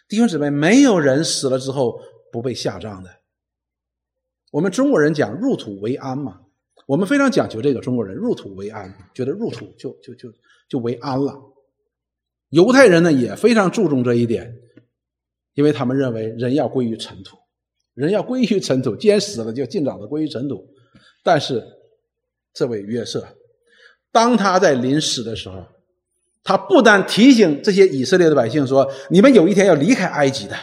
弟兄姊妹，没有人死了之后不被下葬的。我们中国人讲入土为安嘛，我们非常讲究这个中国人入土为安，觉得入土就就就就为安了。犹太人呢也非常注重这一点，因为他们认为人要归于尘土。人要归于尘土，既然死了，就尽早的归于尘土。但是，这位约瑟，当他在临死的时候，他不但提醒这些以色列的百姓说：“你们有一天要离开埃及的，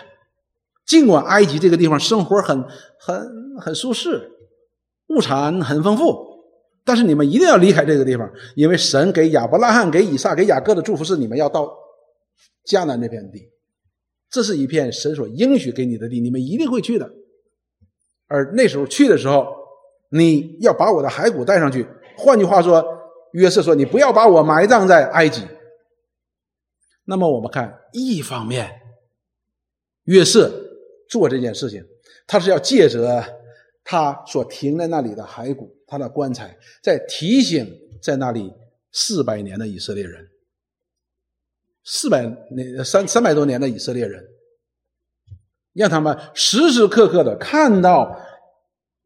尽管埃及这个地方生活很很很舒适，物产很丰富，但是你们一定要离开这个地方，因为神给亚伯拉罕、给以撒、给雅各的祝福是你们要到迦南那片地，这是一片神所应许给你的地，你们一定会去的。”而那时候去的时候，你要把我的骸骨带上去。换句话说，约瑟说：“你不要把我埋葬在埃及。”那么我们看，一方面，约瑟做这件事情，他是要借着他所停在那里的骸骨，他的棺材，在提醒在那里四百年的以色列人，四百那三三百多年的以色列人。让他们时时刻刻的看到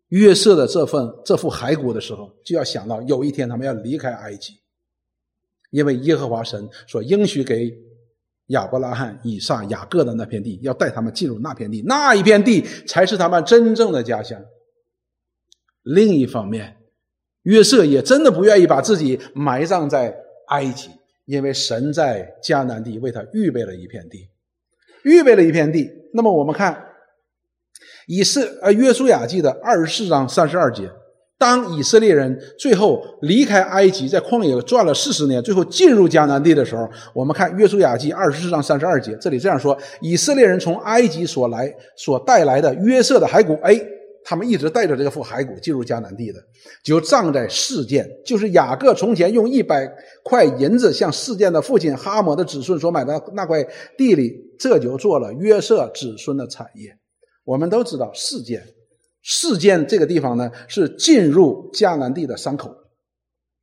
约瑟的这份这副骸骨的时候，就要想到有一天他们要离开埃及，因为耶和华神所应许给亚伯拉罕、以撒、雅各的那片地，要带他们进入那片地，那一片地才是他们真正的家乡。另一方面，约瑟也真的不愿意把自己埋葬在埃及，因为神在迦南地为他预备了一片地。预备了一片地，那么我们看以色呃约书亚记的二十四章三十二节，当以色列人最后离开埃及，在旷野转了四十年，最后进入迦南地的时候，我们看约书亚记二十四章三十二节，这里这样说：以色列人从埃及所来所带来的约瑟的骸骨，哎，他们一直带着这个副骸骨进入迦南地的，就葬在事件，就是雅各从前用一百块银子向事件的父亲哈摩的子孙所买的那块地里，这就做了约瑟子孙的产业。我们都知道事件，事件这个地方呢是进入迦南地的山口，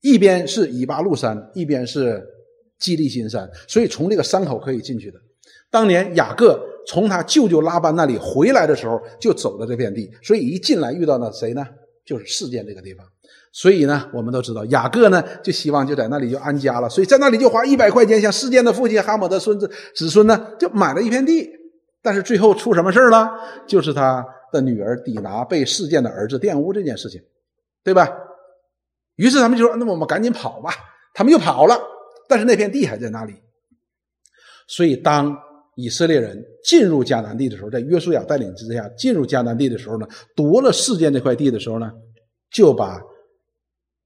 一边是以巴路山，一边是基利心山，所以从这个山口可以进去的。当年雅各。从他舅舅拉班那里回来的时候，就走了这片地，所以一进来遇到了谁呢？就是事件这个地方。所以呢，我们都知道雅各呢，就希望就在那里就安家了，所以在那里就花一百块钱，向事件的父亲哈姆的孙子子孙呢，就买了一片地。但是最后出什么事了？就是他的女儿抵拿被事件的儿子玷污这件事情，对吧？于是他们就说：“那么我们赶紧跑吧。”他们又跑了，但是那片地还在那里。所以当。以色列人进入迦南地的时候，在约书亚带领之下进入迦南地的时候呢，夺了世间这块地的时候呢，就把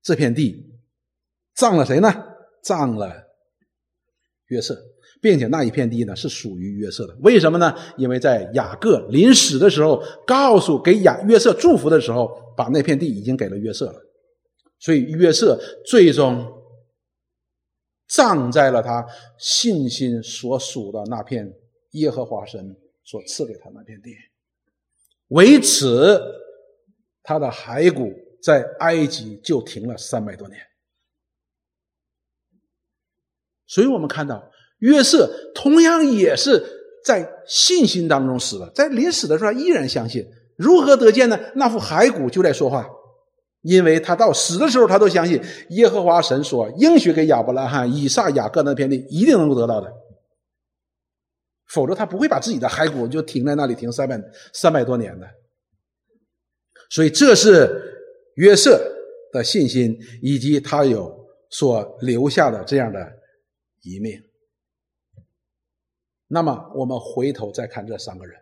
这片地葬了谁呢？葬了约瑟，并且那一片地呢是属于约瑟的。为什么呢？因为在雅各临死的时候，告诉给雅约瑟祝福的时候，把那片地已经给了约瑟了，所以约瑟最终。葬在了他信心所属的那片耶和华神所赐给他那片地，为此，他的骸骨在埃及就停了三百多年。所以我们看到约瑟同样也是在信心当中死了，在临死的时候他依然相信，如何得见呢？那副骸骨就在说话。因为他到死的时候，他都相信耶和华神所应许给亚伯拉罕、以撒、雅各那片地一定能够得到的，否则他不会把自己的骸骨就停在那里停三百三百多年的。所以这是约瑟的信心，以及他有所留下的这样的一面。那么我们回头再看这三个人，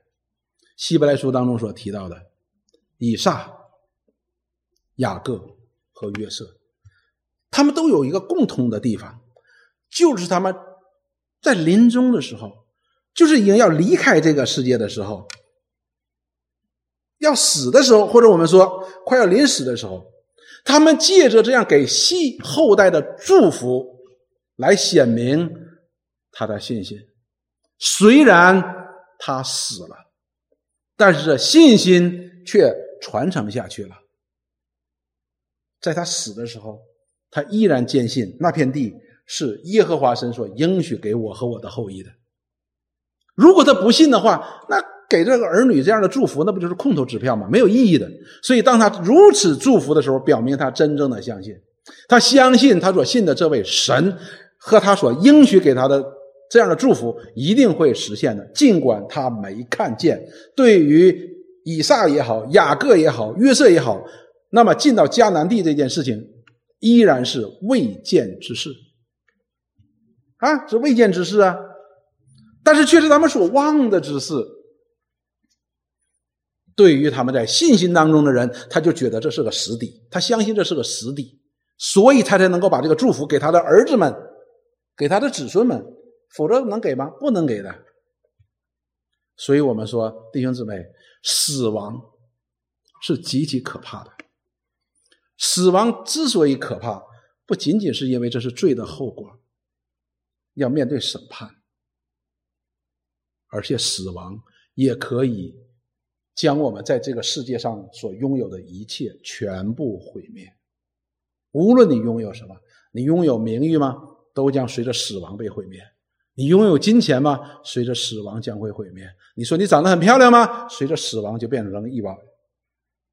希伯来书当中所提到的以撒。雅各和约瑟，他们都有一个共同的地方，就是他们在临终的时候，就是已经要离开这个世界的时候，要死的时候，或者我们说快要临死的时候，他们借着这样给系后代的祝福，来显明他的信心。虽然他死了，但是这信心却传承下去了。在他死的时候，他依然坚信那片地是耶和华神所应许给我和我的后裔的。如果他不信的话，那给这个儿女这样的祝福，那不就是空头支票吗？没有意义的。所以，当他如此祝福的时候，表明他真正的相信，他相信他所信的这位神和他所应许给他的这样的祝福一定会实现的，尽管他没看见。对于以撒也好，雅各也好，约瑟也好。那么进到迦南地这件事情，依然是未见之事，啊，是未见之事啊，但是却是他们所望的之事。对于他们在信心当中的人，他就觉得这是个实底，他相信这是个实底，所以他才能够把这个祝福给他的儿子们，给他的子孙们，否则能给吗？不能给的。所以我们说，弟兄姊妹，死亡是极其可怕的。死亡之所以可怕，不仅仅是因为这是罪的后果，要面对审判，而且死亡也可以将我们在这个世界上所拥有的一切全部毁灭。无论你拥有什么，你拥有名誉吗？都将随着死亡被毁灭。你拥有金钱吗？随着死亡将会毁灭。你说你长得很漂亮吗？随着死亡就变成一瓦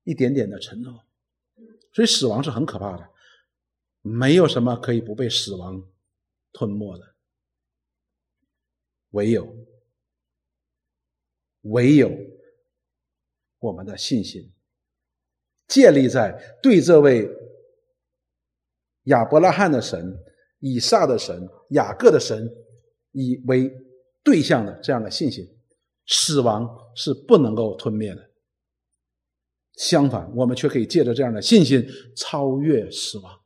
一点点的尘土。所以死亡是很可怕的，没有什么可以不被死亡吞没的，唯有唯有我们的信心建立在对这位亚伯拉罕的神、以撒的神、雅各的神以为对象的这样的信心，死亡是不能够吞灭的。相反，我们却可以借着这样的信心超越死亡。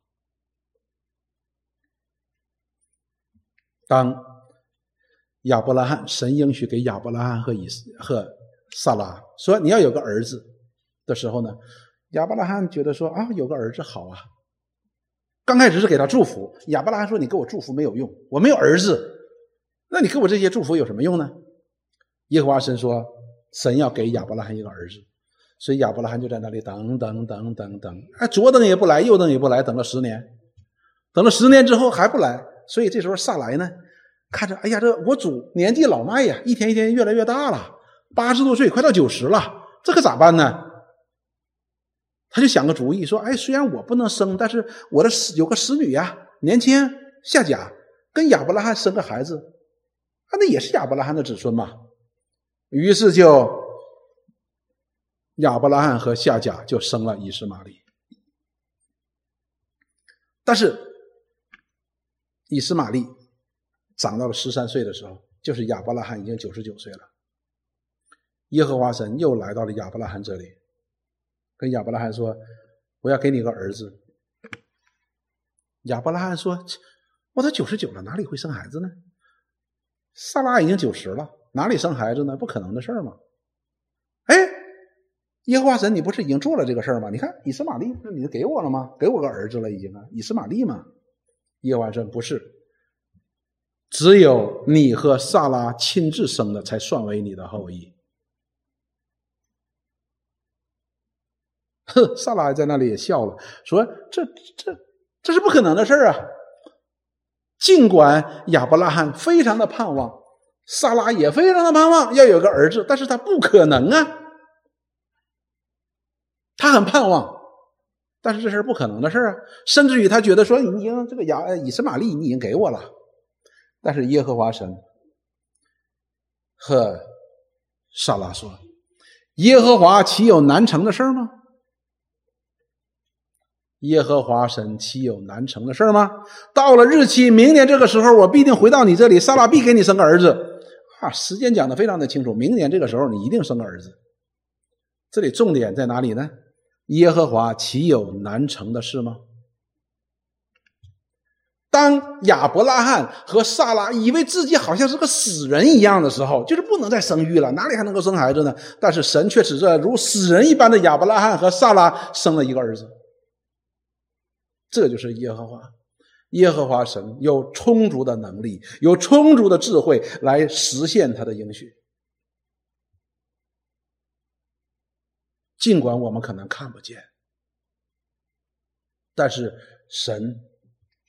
当亚伯拉罕神应许给亚伯拉罕和以和萨拉说：“你要有个儿子，的时候呢，亚伯拉罕觉得说啊，有个儿子好啊。刚开始是给他祝福，亚伯拉罕说：“你给我祝福没有用，我没有儿子，那你给我这些祝福有什么用呢？”耶和华神说：“神要给亚伯拉罕一个儿子。”所以亚伯拉罕就在那里等等等等等，哎，左等也不来，右等也不来，等了十年，等了十年之后还不来，所以这时候萨来呢，看着，哎呀，这我主年纪老迈呀，一天一天越来越大了，八十多岁，快到九十了，这可咋办呢？他就想个主意，说：“哎，虽然我不能生，但是我的有个使女呀，年轻夏甲，跟亚伯拉罕生个孩子，啊，那也是亚伯拉罕的子孙嘛。”于是就亚伯拉罕和夏甲就生了以实玛利。但是以实玛利长到了十三岁的时候，就是亚伯拉罕已经九十九岁了。耶和华神又来到了亚伯拉罕这里。跟亚伯拉罕说：“我要给你个儿子。”亚伯拉罕说：“我都九十九了，哪里会生孩子呢？萨拉已经九十了，哪里生孩子呢？不可能的事儿嘛！”哎，耶和华神，你不是已经做了这个事儿吗？你看以斯玛利，那你给我了吗？给我个儿子了，已经啊，以斯玛利嘛。耶和华神不是，只有你和萨拉亲自生的，才算为你的后裔。哼，萨拉在那里也笑了，说：“这这这是不可能的事儿啊！尽管亚伯拉罕非常的盼望，萨拉也非常的盼望要有个儿子，但是他不可能啊！他很盼望，但是这是不可能的事啊！甚至于他觉得说，你已经这个亚以斯玛利你已经给我了，但是耶和华神和萨拉说：耶和华岂有难成的事吗？”耶和华神岂有难成的事吗？到了日期，明年这个时候，我必定回到你这里，撒拉必给你生个儿子。啊，时间讲的非常的清楚，明年这个时候你一定生个儿子。这里重点在哪里呢？耶和华岂有难成的事吗？当亚伯拉罕和萨拉以为自己好像是个死人一样的时候，就是不能再生育了，哪里还能够生孩子呢？但是神却使这如死人一般的亚伯拉罕和萨拉生了一个儿子。这就是耶和华，耶和华神有充足的能力，有充足的智慧来实现他的应许。尽管我们可能看不见，但是神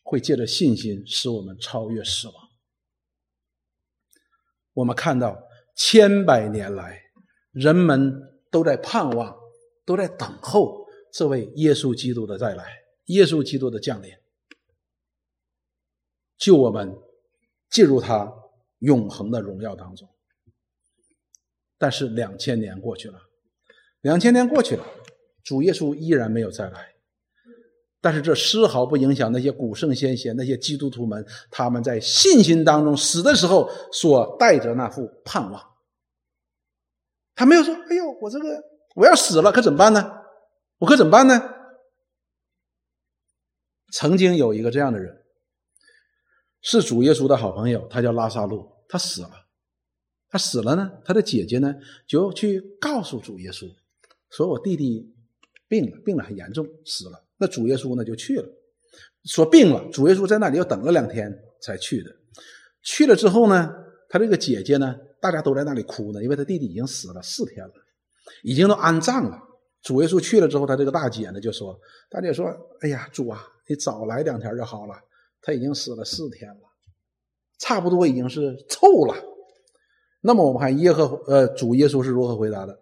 会借着信心使我们超越死亡。我们看到千百年来，人们都在盼望，都在等候这位耶稣基督的再来。耶稣基督的降临，救我们进入他永恒的荣耀当中。但是两千年过去了，两千年过去了，主耶稣依然没有再来。但是这丝毫不影响那些古圣先贤、那些基督徒们他们在信心当中死的时候所带着那副盼望。他没有说：“哎呦，我这个我要死了，可怎么办呢？我可怎么办呢？”曾经有一个这样的人，是主耶稣的好朋友，他叫拉萨路，他死了。他死了呢，他的姐姐呢就去告诉主耶稣，说我弟弟病了，病了很严重，死了。那主耶稣呢就去了，说病了。主耶稣在那里又等了两天才去的。去了之后呢，他这个姐姐呢，大家都在那里哭呢，因为他弟弟已经死了四天了，已经都安葬了。主耶稣去了之后，他这个大姐呢就说：“大姐说，哎呀，主啊。”你早来两天就好了，他已经死了四天了，差不多已经是臭了。那么我们看耶和呃主耶稣是如何回答的？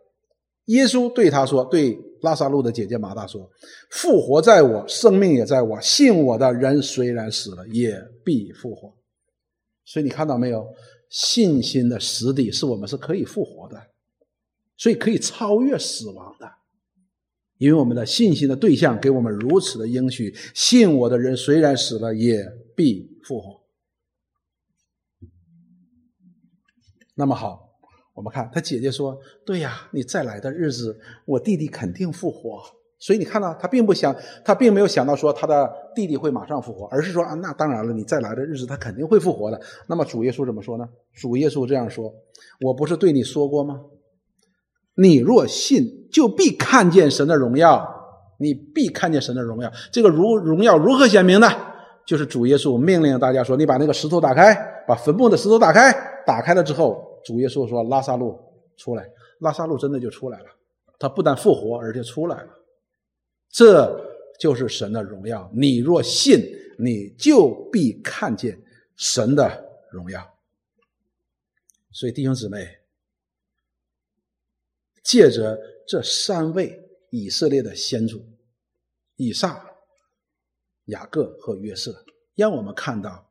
耶稣对他说：“对拉萨路的姐姐马大说，复活在我，生命也在我。信我的人虽然死了，也必复活。所以你看到没有？信心的实底是我们是可以复活的，所以可以超越死亡的。”因为我们的信心的对象给我们如此的应许，信我的人虽然死了，也必复活。那么好，我们看他姐姐说：“对呀，你再来的日子，我弟弟肯定复活。”所以你看到他并不想，他并没有想到说他的弟弟会马上复活，而是说啊，那当然了，你再来的日子他肯定会复活的。那么主耶稣怎么说呢？主耶稣这样说：“我不是对你说过吗？你若信，就必看见神的荣耀。你必看见神的荣耀。这个如荣耀如何显明呢？就是主耶稣命令大家说：“你把那个石头打开，把坟墓的石头打开。打开了之后，主耶稣说：‘拉萨路出来。’拉萨路真的就出来了。他不但复活，而且出来了。这就是神的荣耀。你若信，你就必看见神的荣耀。所以弟兄姊妹。”借着这三位以色列的先祖以撒、雅各和约瑟，让我们看到，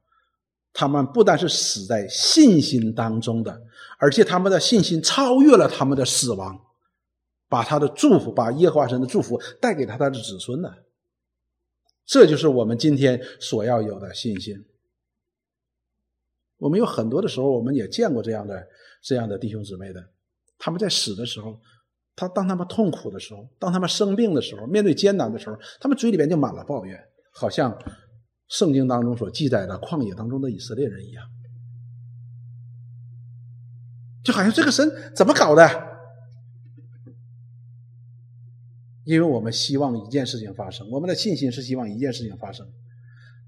他们不但是死在信心当中的，而且他们的信心超越了他们的死亡，把他的祝福，把耶和华神的祝福带给他他的子孙呢。这就是我们今天所要有的信心。我们有很多的时候，我们也见过这样的这样的弟兄姊妹的。他们在死的时候，他当他们痛苦的时候，当他们生病的时候，面对艰难的时候，他们嘴里边就满了抱怨，好像圣经当中所记载的旷野当中的以色列人一样，就好像这个神怎么搞的？因为我们希望一件事情发生，我们的信心是希望一件事情发生，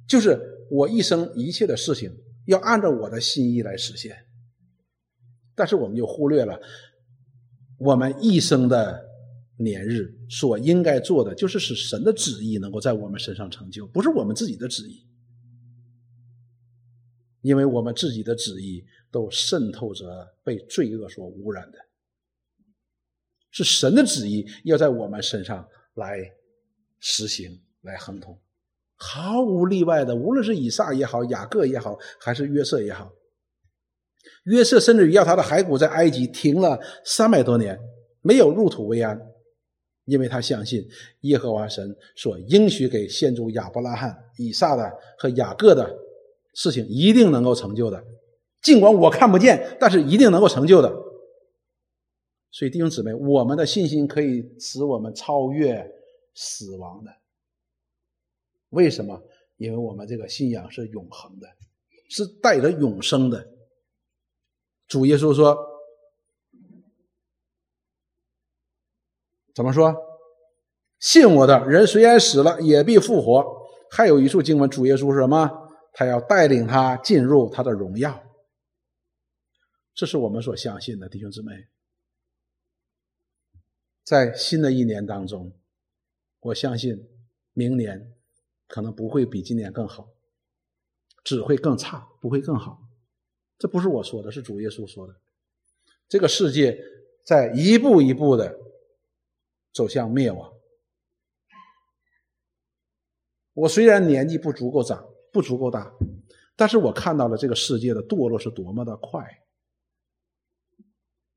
就是我一生一切的事情要按照我的心意来实现，但是我们就忽略了。我们一生的年日所应该做的，就是使神的旨意能够在我们身上成就，不是我们自己的旨意，因为我们自己的旨意都渗透着被罪恶所污染的，是神的旨意要在我们身上来实行、来亨通，毫无例外的，无论是以撒也好、雅各也好，还是约瑟也好。约瑟甚至于要他的骸骨在埃及停了三百多年，没有入土为安，因为他相信耶和华神所应许给先祖亚伯拉罕、以撒的和雅各的事情一定能够成就的，尽管我看不见，但是一定能够成就的。所以弟兄姊妹，我们的信心可以使我们超越死亡的。为什么？因为我们这个信仰是永恒的，是带着永生的。主耶稣说：“怎么说？信我的人虽然死了，也必复活。”还有一处经文，主耶稣说什么？他要带领他进入他的荣耀。这是我们所相信的，弟兄姊妹。在新的一年当中，我相信明年可能不会比今年更好，只会更差，不会更好。这不是我说的，是主耶稣说的。这个世界在一步一步的走向灭亡。我虽然年纪不足够长，不足够大，但是我看到了这个世界的堕落是多么的快。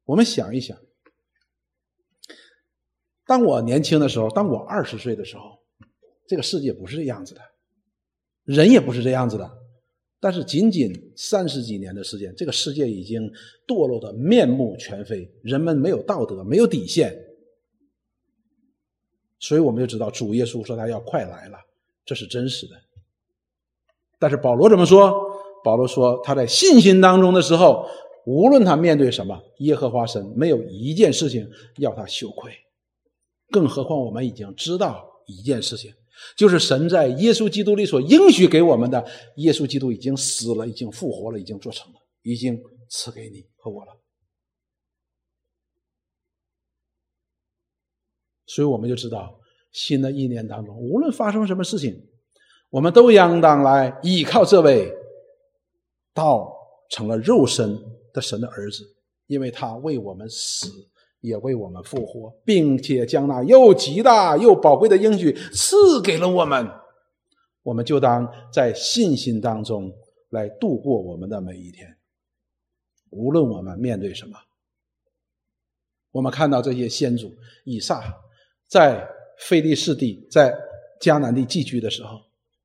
我们想一想，当我年轻的时候，当我二十岁的时候，这个世界不是这样子的，人也不是这样子的。但是仅仅三十几年的时间，这个世界已经堕落的面目全非，人们没有道德，没有底线，所以我们就知道主耶稣说他要快来了，这是真实的。但是保罗怎么说？保罗说他在信心当中的时候，无论他面对什么，耶和华神没有一件事情要他羞愧，更何况我们已经知道一件事情。就是神在耶稣基督里所应许给我们的，耶稣基督已经死了，已经复活了，已经做成了，已经赐给你和我了。所以我们就知道，新的一年当中，无论发生什么事情，我们都应当来依靠这位道成了肉身的神的儿子，因为他为我们死。也为我们复活，并且将那又极大又宝贵的应许赐给了我们，我们就当在信心当中来度过我们的每一天。无论我们面对什么，我们看到这些先祖以撒在菲利士地、在迦南地寄居的时候，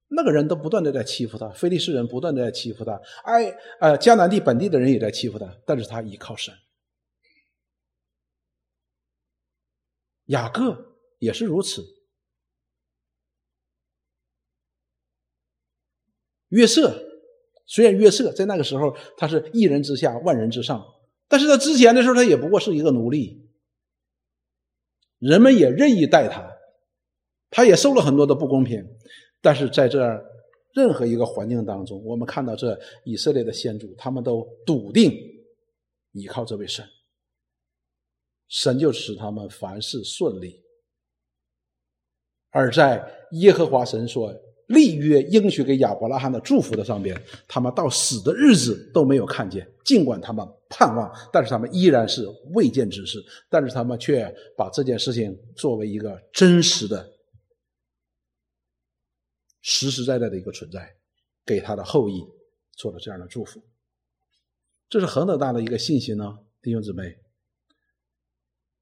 那个人都不断的在欺负他，菲利士人不断的在欺负他，哎，呃，迦南地本地的人也在欺负他，但是他依靠神。雅各也是如此，约瑟虽然约瑟在那个时候他是一人之下万人之上，但是他之前的时候他也不过是一个奴隶，人们也任意待他，他也受了很多的不公平。但是在这任何一个环境当中，我们看到这以色列的先祖，他们都笃定依靠这位神，神就使他们凡事顺利。而在耶和华神说。立约应许给亚伯拉罕的祝福的上边，他们到死的日子都没有看见。尽管他们盼望，但是他们依然是未见之事。但是他们却把这件事情作为一个真实的、实实在在的一个存在，给他的后裔做了这样的祝福。这是何等大的一个信心呢，弟兄姊妹！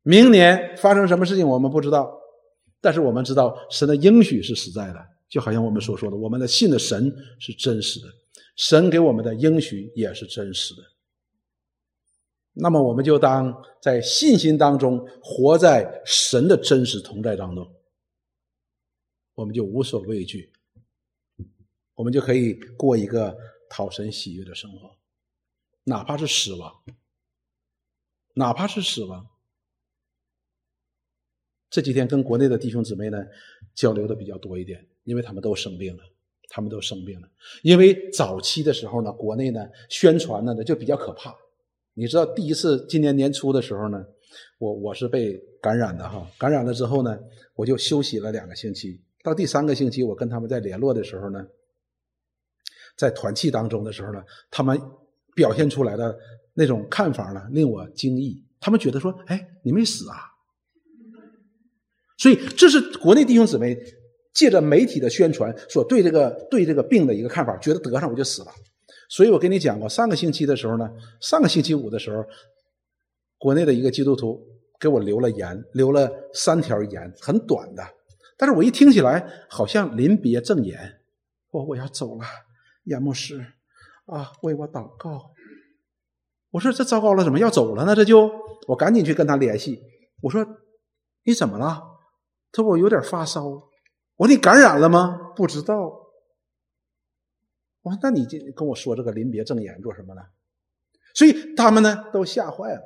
明年发生什么事情我们不知道，但是我们知道神的应许是实在的。就好像我们所说的，我们的信的神是真实的，神给我们的应许也是真实的。那么，我们就当在信心当中活在神的真实同在当中，我们就无所畏惧，我们就可以过一个讨神喜悦的生活，哪怕是死亡，哪怕是死亡。这几天跟国内的弟兄姊妹呢交流的比较多一点。因为他们都生病了，他们都生病了。因为早期的时候呢，国内呢宣传呢就比较可怕。你知道，第一次今年年初的时候呢，我我是被感染的哈，感染了之后呢，我就休息了两个星期。到第三个星期，我跟他们在联络的时候呢，在团契当中的时候呢，他们表现出来的那种看法呢，令我惊异。他们觉得说：“哎，你没死啊？”所以这是国内弟兄姊妹。借着媒体的宣传，所对这个对这个病的一个看法，觉得得上我就死了。所以我跟你讲过，上个星期的时候呢，上个星期五的时候，国内的一个基督徒给我留了言，留了三条言，很短的。但是我一听起来好像临别赠言，我我要走了，严牧师啊，为我祷告。我说这糟糕了，怎么要走了呢？这就我赶紧去跟他联系。我说你怎么了？他说我有点发烧。我说你感染了吗？不知道。我说那你这跟我说这个临别赠言做什么呢？所以他们呢都吓坏了。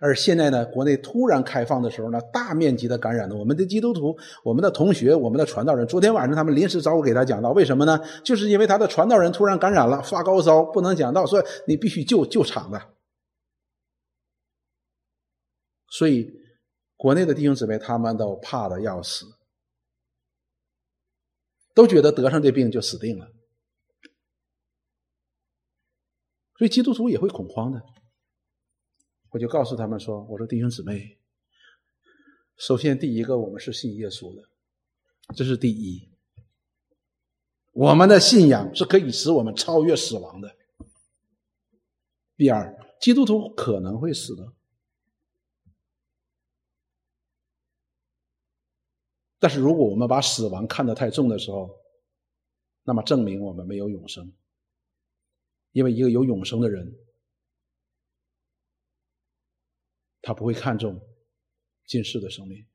而现在呢，国内突然开放的时候呢，大面积的感染了我们的基督徒、我们的同学、我们的传道人。昨天晚上他们临时找我给他讲道，为什么呢？就是因为他的传道人突然感染了，发高烧，不能讲道，说你必须救救场子。所以国内的弟兄姊妹他们都怕的要死。都觉得得上这病就死定了，所以基督徒也会恐慌的。我就告诉他们说：“我说弟兄姊妹，首先第一个，我们是信耶稣的，这是第一。我们的信仰是可以使我们超越死亡的。第二，基督徒可能会死的。”但是，如果我们把死亡看得太重的时候，那么证明我们没有永生。因为一个有永生的人，他不会看重今世的生命，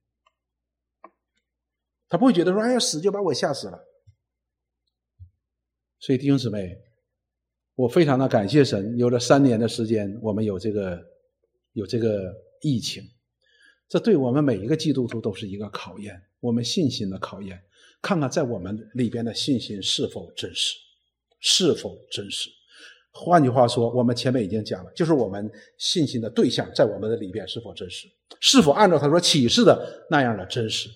他不会觉得说：“哎呀，死就把我吓死了。”所以弟兄姊妹，我非常的感谢神，有了三年的时间，我们有这个有这个疫情，这对我们每一个基督徒都是一个考验。我们信心的考验，看看在我们里边的信心是否真实，是否真实。换句话说，我们前面已经讲了，就是我们信心的对象在我们的里边是否真实，是否按照他说启示的那样的真实。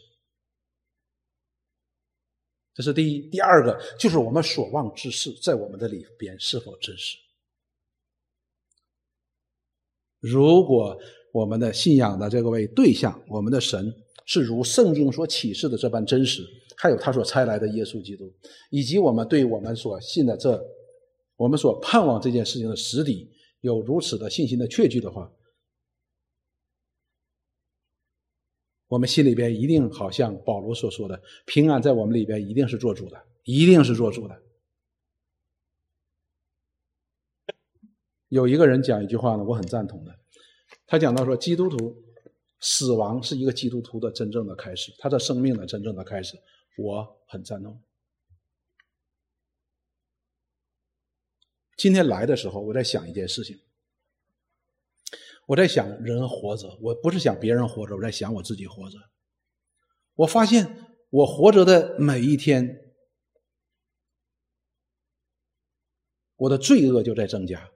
这是第一。第二个就是我们所望之事在我们的里边是否真实。如果我们的信仰的这个位对象，我们的神。是如圣经所启示的这般真实，还有他所差来的耶稣基督，以及我们对我们所信的这，我们所盼望这件事情的实底有如此的信心的确据的话，我们心里边一定好像保罗所说的，平安在我们里边一定是做主的，一定是做主的。有一个人讲一句话呢，我很赞同的，他讲到说，基督徒。死亡是一个基督徒的真正的开始，他的生命的真正的开始，我很赞同。今天来的时候，我在想一件事情。我在想人活着，我不是想别人活着，我在想我自己活着。我发现我活着的每一天，我的罪恶就在增加，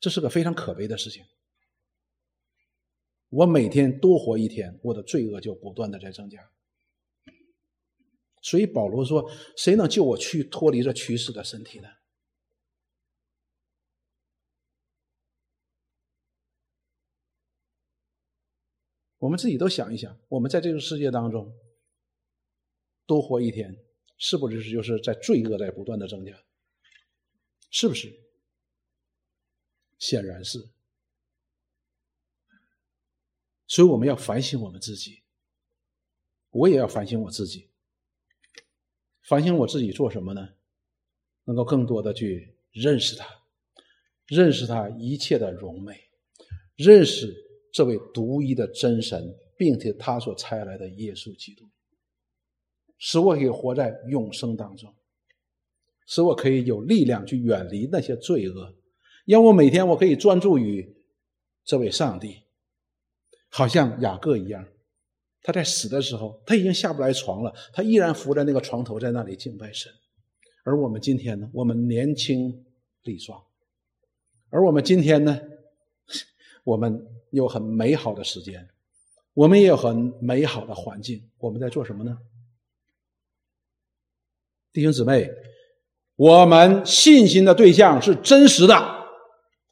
这是个非常可悲的事情。我每天多活一天，我的罪恶就不断的在增加。所以保罗说：“谁能救我去脱离这趋势的身体呢？”我们自己都想一想，我们在这个世界当中多活一天，是不是就是在罪恶在不断的增加？是不是？显然是。所以我们要反省我们自己，我也要反省我自己。反省我自己做什么呢？能够更多的去认识他，认识他一切的荣美，认识。这位独一的真神，并且他所差来的耶稣基督，使我可以活在永生当中，使我可以有力量去远离那些罪恶，让我每天我可以专注于这位上帝，好像雅各一样，他在死的时候他已经下不来床了，他依然伏在那个床头，在那里敬拜神。而我们今天呢，我们年轻力壮，而我们今天呢，我们。有很美好的时间，我们也有很美好的环境。我们在做什么呢？弟兄姊妹，我们信心的对象是真实的，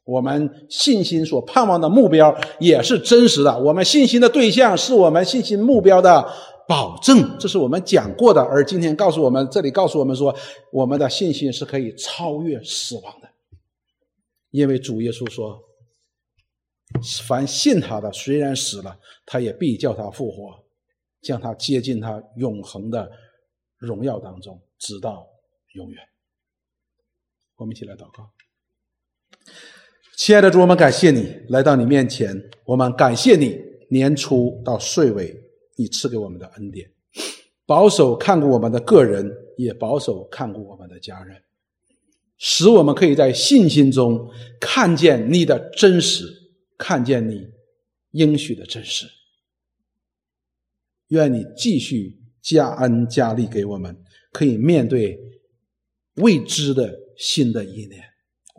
我们信心所盼望的目标也是真实的。我们信心的对象是我们信心目标的保证，这是我们讲过的。而今天告诉我们，这里告诉我们说，我们的信心是可以超越死亡的，因为主耶稣说。凡信他的，虽然死了，他也必叫他复活，将他接进他永恒的荣耀当中，直到永远。我们一起来祷告，亲爱的主，我们感谢你来到你面前，我们感谢你年初到岁尾你赐给我们的恩典，保守看顾我们的个人，也保守看顾我们的家人，使我们可以在信心中看见你的真实。看见你应许的真实，愿你继续加恩加力给我们，可以面对未知的新的一年。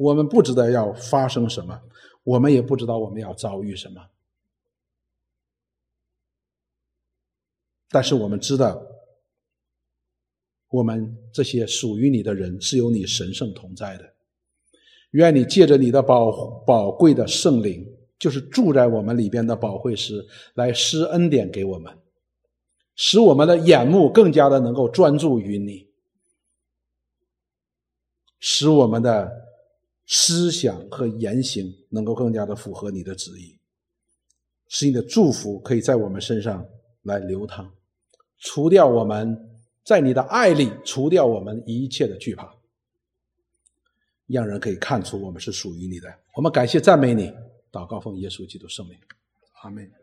我们不知道要发生什么，我们也不知道我们要遭遇什么，但是我们知道，我们这些属于你的人是有你神圣同在的。愿你借着你的宝宝贵的圣灵。就是住在我们里边的宝会师来施恩典给我们，使我们的眼目更加的能够专注于你，使我们的思想和言行能够更加的符合你的旨意，使你的祝福可以在我们身上来流淌，除掉我们在你的爱里除掉我们一切的惧怕，让人可以看出我们是属于你的。我们感谢赞美你。祷告奉耶稣基督圣名，阿门。